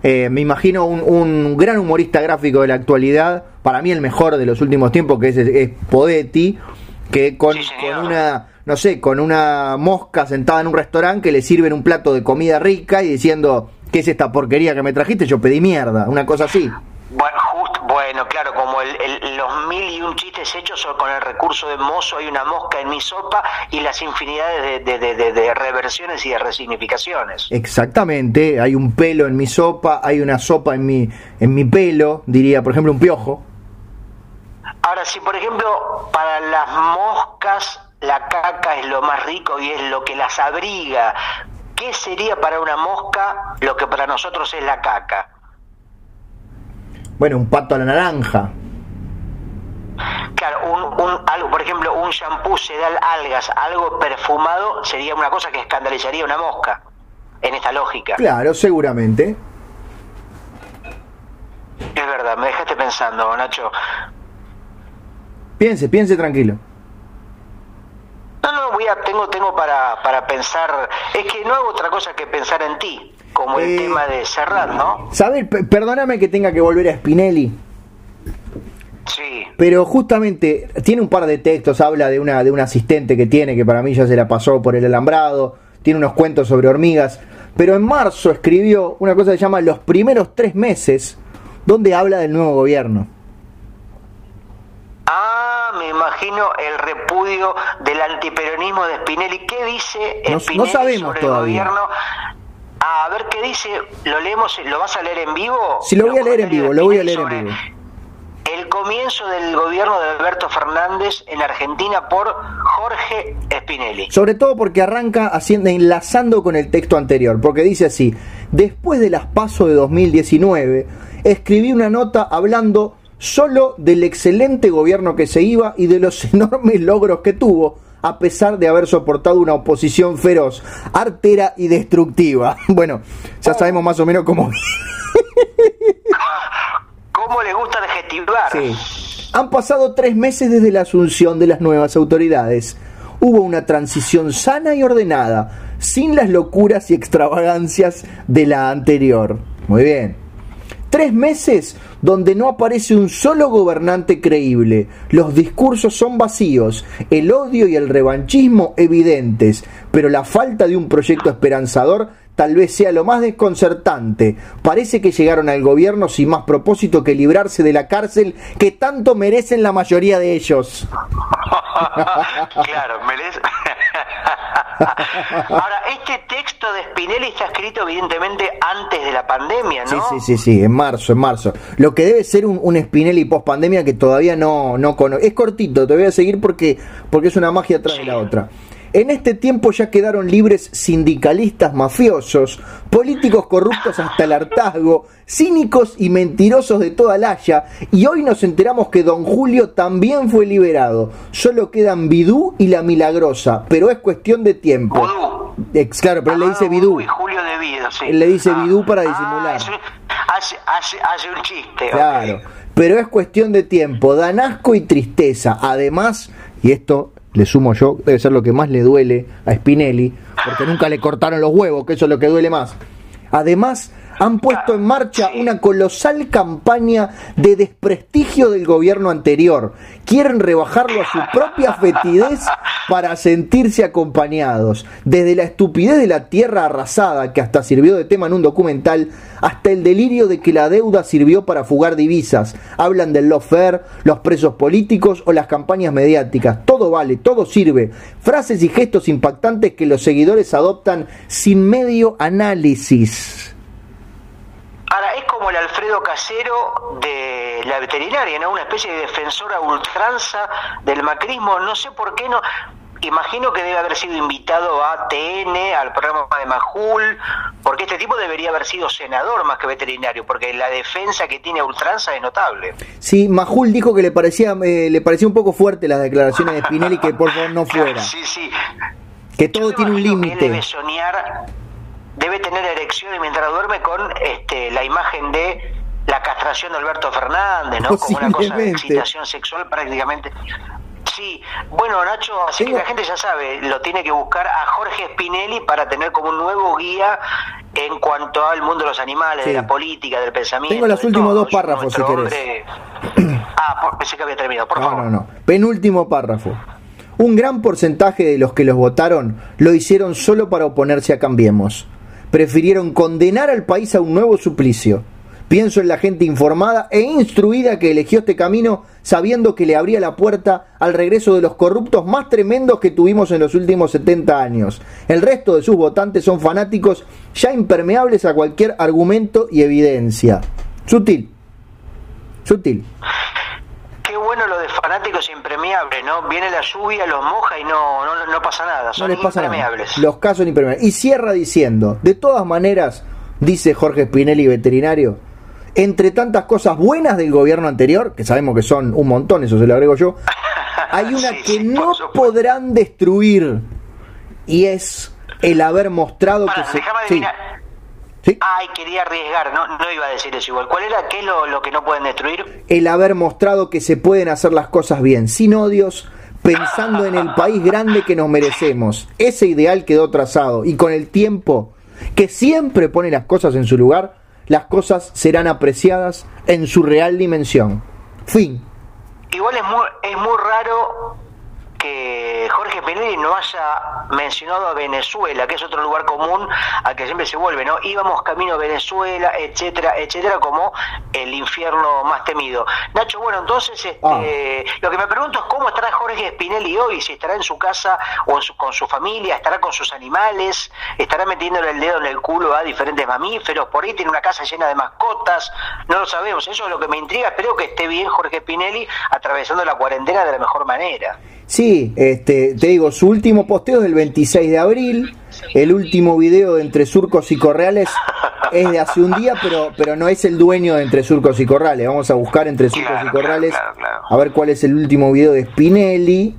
Eh, me imagino un, gran humorista gráfico de la actualidad, para mí el mejor de los últimos tiempos, que es, es Podetti, que con, con una no sé, con una mosca sentada en un restaurante que le sirven un plato de comida rica y diciendo, ¿qué es esta porquería que me trajiste? Yo pedí mierda, una cosa así. Bueno, bueno claro, como el, los mil y un chistes hechos con el recurso de mozo, hay una mosca en mi sopa y las infinidades de, de, reversiones y de resignificaciones. Exactamente, hay un pelo en mi sopa, hay una sopa en mi, en mi pelo, diría, por ejemplo, un piojo. Ahora, si por ejemplo para las moscas la caca es lo más rico y es lo que las abriga, ¿qué sería para una mosca lo que para nosotros es la caca? Bueno, un pato a la naranja. Claro, un, algo, por ejemplo, un shampoo sedal algas, algo perfumado, sería una cosa que escandalizaría a una mosca, en esta lógica. Claro, seguramente. Es verdad, me dejaste pensando, Nacho. Piense, piense tranquilo. No, no, voy a, tengo, tengo para, para pensar, es que no hago otra cosa que pensar en ti como el eh, tema de cerrar, ¿no? ¿Sabes? Perdóname que tenga que volver a Spinelli. Sí. Pero justamente tiene un par de textos, habla de una, de un asistente que tiene, que para mí ya se la pasó por el alambrado, tiene unos cuentos sobre hormigas, pero en marzo escribió una cosa que se llama Los primeros tres meses, donde habla del nuevo gobierno. Ah, me imagino el repudio del antiperonismo de Spinelli. ¿Qué dice Spinelli no, sabemos sobre todavía. el gobierno? A ver qué dice, ¿lo leemos? ¿Lo vas a leer en vivo? Sí, lo voy a leer en vivo, lo voy a leer en vivo. El comienzo del gobierno de Alberto Fernández en Argentina por Jorge Spinelli. Sobre todo porque arranca haciendo, enlazando con el texto anterior, porque dice así, después de las pasos de 2019, escribí una nota hablando solo del excelente gobierno que se iba y de los enormes logros que tuvo, a pesar de haber soportado una oposición feroz, artera y destructiva. Bueno, ya sabemos más o menos cómo... ¿Cómo le gusta adjetivar? Sí. Han pasado tres meses desde la asunción de las nuevas autoridades. Hubo una transición sana y ordenada, sin las locuras y extravagancias de la anterior. Muy bien. Tres meses donde no aparece un solo gobernante creíble. Los discursos son vacíos, el odio y el revanchismo evidentes, pero la falta de un proyecto esperanzador tal vez sea lo más desconcertante. Parece que llegaron al gobierno sin más propósito que librarse de la cárcel que tanto merecen la mayoría de ellos. claro, Ahora, este texto de Spinelli está escrito evidentemente antes de la pandemia, ¿no? Sí, sí, sí, sí, en marzo, en marzo. Lo que debe ser un, un Spinelli post pandemia que todavía no, no conozco. Es cortito, te voy a seguir porque, porque es una magia atrás de la otra. En este tiempo ya quedaron libres sindicalistas mafiosos, políticos corruptos hasta el hartazgo, cínicos y mentirosos de toda la haya, y hoy nos enteramos que don Julio también fue liberado. Solo quedan Bidú y la Milagrosa, pero es cuestión de tiempo. Claro, pero él le dice Bidú. Y Julio de Vido, sí. Él le dice Ah. Bidú para Ah, disimular. hace, hace, hace un chiste. Claro, pero es cuestión de tiempo, dan asco y tristeza. Además, y esto le sumo yo, debe ser lo que más le duele a Spinelli, porque nunca le cortaron los huevos, que eso es lo que duele más. Además, han puesto en marcha una colosal campaña de desprestigio del gobierno anterior. Quieren rebajarlo a su propia fetidez para sentirse acompañados. Desde la estupidez de la tierra arrasada, que hasta sirvió de tema en un documental, hasta el delirio de que la deuda sirvió para fugar divisas. Hablan del lawfare, los presos políticos o las campañas mediáticas. Todo vale, todo sirve. Frases y gestos impactantes que los seguidores adoptan sin medio análisis. Ahora, es como el Alfredo Casero de la veterinaria, ¿no? Una especie de defensora ultranza del macrismo. No sé por qué no. Imagino que debe haber sido invitado a TN, al programa de Majul, porque este tipo debería haber sido senador más que veterinario, porque la defensa que tiene a ultranza es notable. Sí, Majul dijo que le parecía, eh, le parecía un poco fuerte las declaraciones de Spinelli que por favor no fuera. Sí, sí. Que todo Yo tiene un él Debe límite. soñar, debe tener erecciones mientras duerme con este, la imagen de la castración de Alberto Fernández, ¿no? Como una cosa de excitación sexual prácticamente. Sí, bueno Nacho, así Tengo- que la gente ya sabe, lo tiene que buscar a Jorge Spinelli para tener como un nuevo guía en cuanto al mundo de los animales, Sí. de la política, del pensamiento. Tengo los últimos todo. dos párrafos, si querés. hombre- Ah, por- pensé que había terminado, por No, favor. no, no. Penúltimo párrafo. Un gran porcentaje de los que los votaron lo hicieron solo para oponerse a Cambiemos. Prefirieron condenar al país a un nuevo suplicio. Pienso en la gente informada e instruida que eligió este camino sabiendo que le abría la puerta al regreso de los corruptos más tremendos que tuvimos en los últimos 70 años. El resto de sus votantes son fanáticos ya impermeables a cualquier argumento y evidencia. Sutil. Sutil. Lo de fanáticos impermeables, ¿no? Viene la lluvia, los moja y no, no, no pasa nada, no son les pasa nada. Los casos son impermeables. Y cierra diciendo, de todas maneras, dice Jorge Spinelli, veterinario, entre tantas cosas buenas del gobierno anterior, que sabemos que son un montón, eso se lo agrego yo, hay una Sí, que sí, no podrán destruir y es el haber mostrado Para, que se... Sí. Sí. Ay, quería arriesgar, no, no iba a decir eso igual. ¿Cuál era? ¿Qué es lo, lo que no pueden destruir? el haber mostrado que se pueden hacer las cosas bien, sin odios, pensando en el país grande que nos merecemos. Ese ideal quedó trazado y con el tiempo, que siempre pone las cosas en su lugar, las cosas serán apreciadas en su real dimensión. Fin. Igual es muy, es muy raro que Jorge Pinelli no haya mencionado a Venezuela, que es otro lugar común al que siempre se vuelve, ¿no? Íbamos camino a Venezuela, etcétera, etcétera, como el infierno más temido. Nacho, bueno, entonces este, Ah. lo que me pregunto es cómo estará Jorge Spinelli hoy, si estará en su casa o en su- con su familia, estará con sus animales, estará metiéndole el dedo en el culo a diferentes mamíferos, por ahí tiene una casa llena de mascotas, no lo sabemos, eso es lo que me intriga, espero que esté bien Jorge Spinelli atravesando la cuarentena de la mejor manera. Sí, este, te digo, su último posteo es del 26 de abril, el último video de Entre Surcos y Corrales es de hace un día, pero, pero no es el dueño de Entre Surcos y Corrales. Vamos a buscar Entre Surcos Claro, y Corrales, claro, claro, claro. a ver cuál es el último video de Spinelli,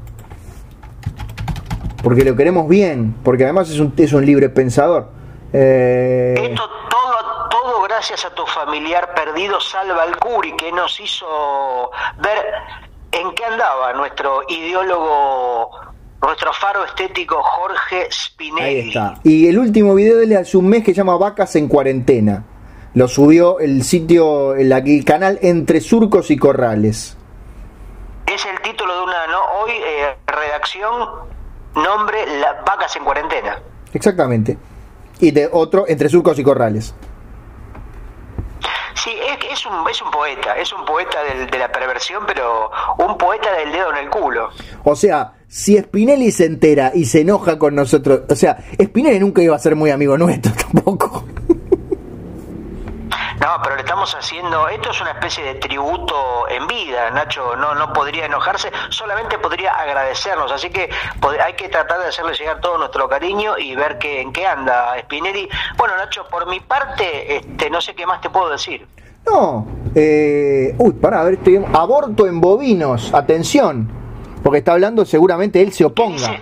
porque lo queremos bien, porque además es un, es un libre pensador. Eh, Esto todo, todo gracias a tu familiar perdido Salva Alcuri, que nos hizo ver en qué andaba nuestro ideólogo, nuestro faro estético Jorge Spinelli. Ahí está. Y el último video de él hace un mes que se llama Vacas en Cuarentena. Lo subió el sitio, el, el canal Entre Surcos y Corrales. Es el título de una no hoy eh, redacción, nombre Las vacas en cuarentena. Exactamente. Y de otro, Entre Surcos y Corrales. Sí, es, un, es un poeta, es un poeta del, de la perversión, pero un poeta del dedo en el culo. O sea, si Spinelli se entera y se enoja con nosotros, o sea, Spinelli nunca iba a ser muy amigo nuestro tampoco. No, pero le estamos haciendo, esto es una especie de tributo en vida, Nacho, no, no podría enojarse, solamente podría agradecernos, así que hay que tratar de hacerle llegar todo nuestro cariño y ver qué, en qué anda Spinelli. Bueno, Nacho, por mi parte, este, no sé qué más te puedo decir. No, eh, uy, para, a ver, estoy, aborto en bovinos, atención, porque está hablando, seguramente él se oponga.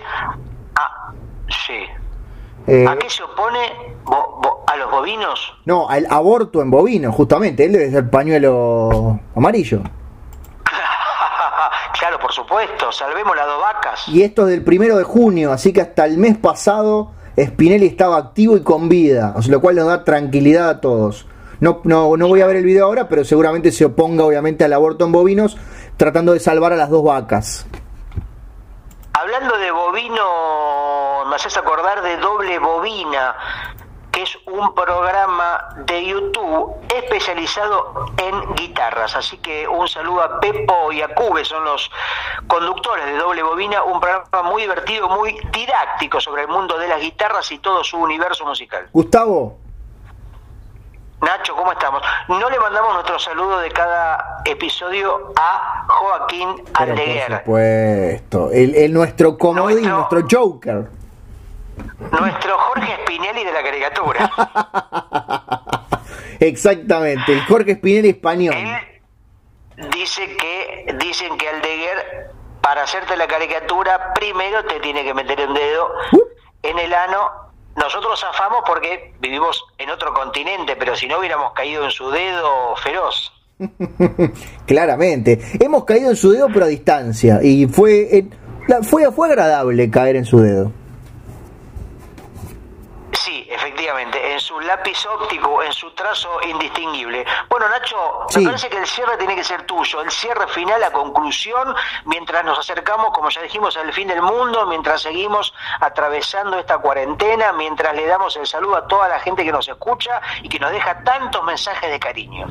Ah, sí. Eh, ¿A qué se opone? ¿A los bovinos? No, al aborto en bovinos, justamente. Él debe ser pañuelo amarillo. claro, por supuesto. Salvemos las dos vacas. Y esto es del primero de junio, así que hasta el mes pasado Spinelli estaba activo y con vida, lo cual nos da tranquilidad a todos. No, no, no voy a ver el video ahora, pero seguramente se oponga obviamente al aborto en bovinos, tratando de salvar a las dos vacas. Hablando de bovino, me haces acordar de Doble Bobina, que es un programa de YouTube especializado en guitarras. Así que un saludo a Pepo y a Cube, son los conductores de Doble Bobina, un programa muy divertido, muy didáctico sobre el mundo de las guitarras y todo su universo musical. Gustavo, Nacho, ¿cómo estamos? No le mandamos nuestro saludo de cada episodio a Joaquín Aldeguer. Por supuesto, el, nuestro comodín, nuestro, Joker. Nuestro Jorge Spinelli de la caricatura. Exactamente, el Jorge Spinelli español. Él dice que dicen que Aldeguer para hacerte la caricatura primero te tiene que meter un dedo uh. en el ano nosotros zafamos porque vivimos en otro continente, pero si no hubiéramos caído en su dedo feroz. Claramente, hemos caído en su dedo pero a distancia y fue, fue, fue agradable caer en su dedo. Efectivamente, en su lápiz óptico, en su trazo indistinguible. Bueno, Nacho, me parece que el cierre tiene que ser tuyo, el cierre final, la conclusión, mientras nos acercamos, como ya dijimos, al fin del mundo, mientras seguimos atravesando esta cuarentena, mientras le damos el saludo a toda la gente que nos escucha y que nos deja tantos mensajes de cariño.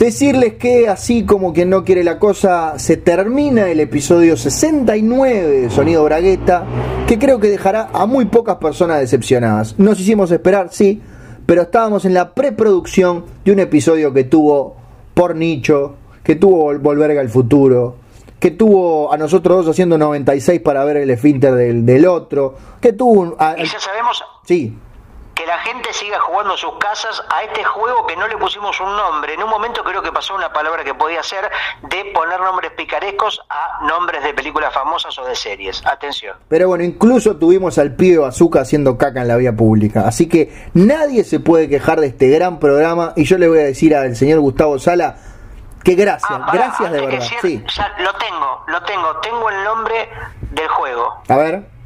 Decirles que así como quien no quiere la cosa, se termina el episodio 69 de Sonido Bragueta, que creo que dejará a muy pocas personas decepcionadas. Nos hicimos esperar, sí, pero estábamos en la preproducción de un episodio que tuvo por nicho, que tuvo Volver al futuro, que tuvo a nosotros dos haciendo 96 para ver el esfínter del, del otro, que tuvo un... y ya sabemos... Sí la gente siga jugando en sus casas a este juego que no le pusimos un nombre. En un momento creo que pasó una palabra que podía ser de poner nombres picarescos a nombres de películas famosas o de series. Atención. Pero bueno, incluso tuvimos al pibe Bazooka haciendo caca en la vía pública. Así que nadie se puede quejar de este gran programa. Y yo le voy a decir al señor Gustavo Sala que gracias, ah, gracias de verdad. sí. lo tengo, lo tengo. Tengo el nombre del juego. A ver.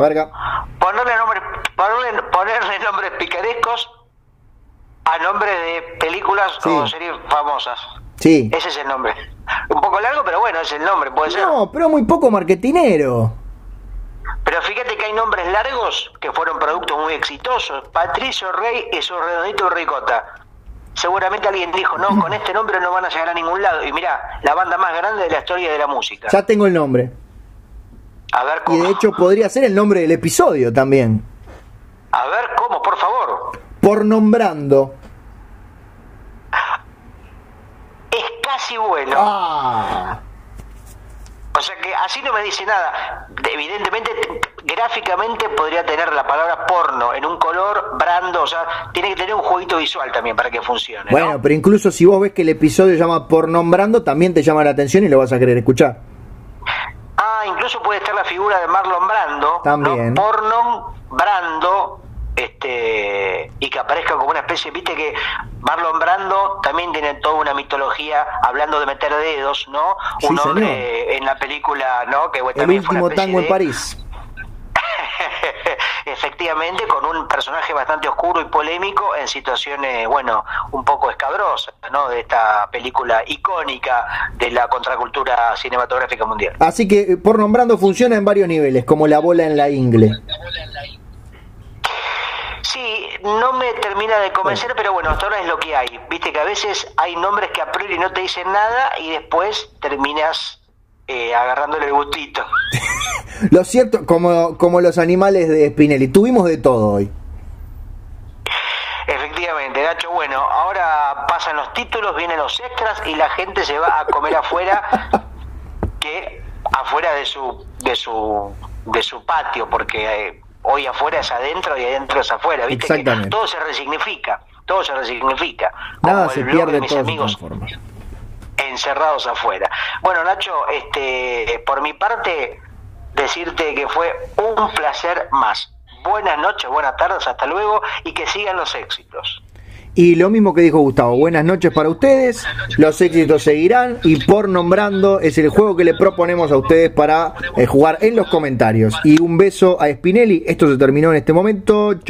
Verga. Ponerle, nombre, ponerle, ponerle nombres picarescos a nombre de películas o series famosas. Sí. Ese es el nombre. Un poco largo, pero bueno, es el nombre, puede ser. No, pero muy poco marketinero. Pero fíjate que hay nombres largos que fueron productos muy exitosos. Patricio Rey y su redondito ricota. Seguramente alguien dijo, no, con este nombre no van a llegar a ningún lado. Y mira, la banda más grande de la historia de la música. Ya tengo el nombre. A ver cómo. Y de hecho podría ser el nombre del episodio también. A ver cómo, por favor. Por nombrando. Es casi bueno. Ah. O sea que así no me dice nada. Evidentemente, gráficamente podría tener la palabra porno en un color brando, o sea, tiene que tener un jueguito visual también para que funcione. Bueno, pero incluso si vos ves que el episodio se llama por nombrando, también te llama la atención y lo vas a querer escuchar. Incluso puede estar la figura de Marlon Brando. También. Porno, Brando, este y que aparezca como una especie, viste que Marlon Brando también tiene toda una mitología hablando de meter dedos, ¿no? Un hombre en la película, ¿no? Que el último tango en París. efectivamente con un personaje bastante oscuro y polémico en situaciones, bueno, un poco escabrosas, ¿no? De esta película icónica de la contracultura cinematográfica mundial. Así que, eh, por nombrando, funciona en varios niveles, como la bola en la ingle. Sí, no me termina de convencer, pero bueno, hasta ahora es lo que hay. Viste que a veces hay nombres que a priori no te dicen nada y después terminas eh, agarrándole el gustito. Lo cierto, como, como los animales de Spinelli, tuvimos de todo hoy. Efectivamente, Gacho. Bueno, ahora pasan los títulos, vienen los extras y la gente se va a comer afuera, que afuera de su de su de su patio, porque eh, hoy afuera es adentro y adentro es afuera. ¿Viste? Que todo se resignifica, todo se resignifica. Nada se pierde, todo amigos encerrados afuera. Bueno, Nacho, este, por mi parte, decirte que fue un placer más buenas noches, buenas tardes, hasta luego y que sigan los éxitos. Y lo mismo que dijo Gustavo, buenas noches para ustedes, los éxitos seguirán y por nombrando es el juego que le proponemos a ustedes para eh, jugar en los comentarios. Y un beso a Spinelli, esto se terminó en este momento.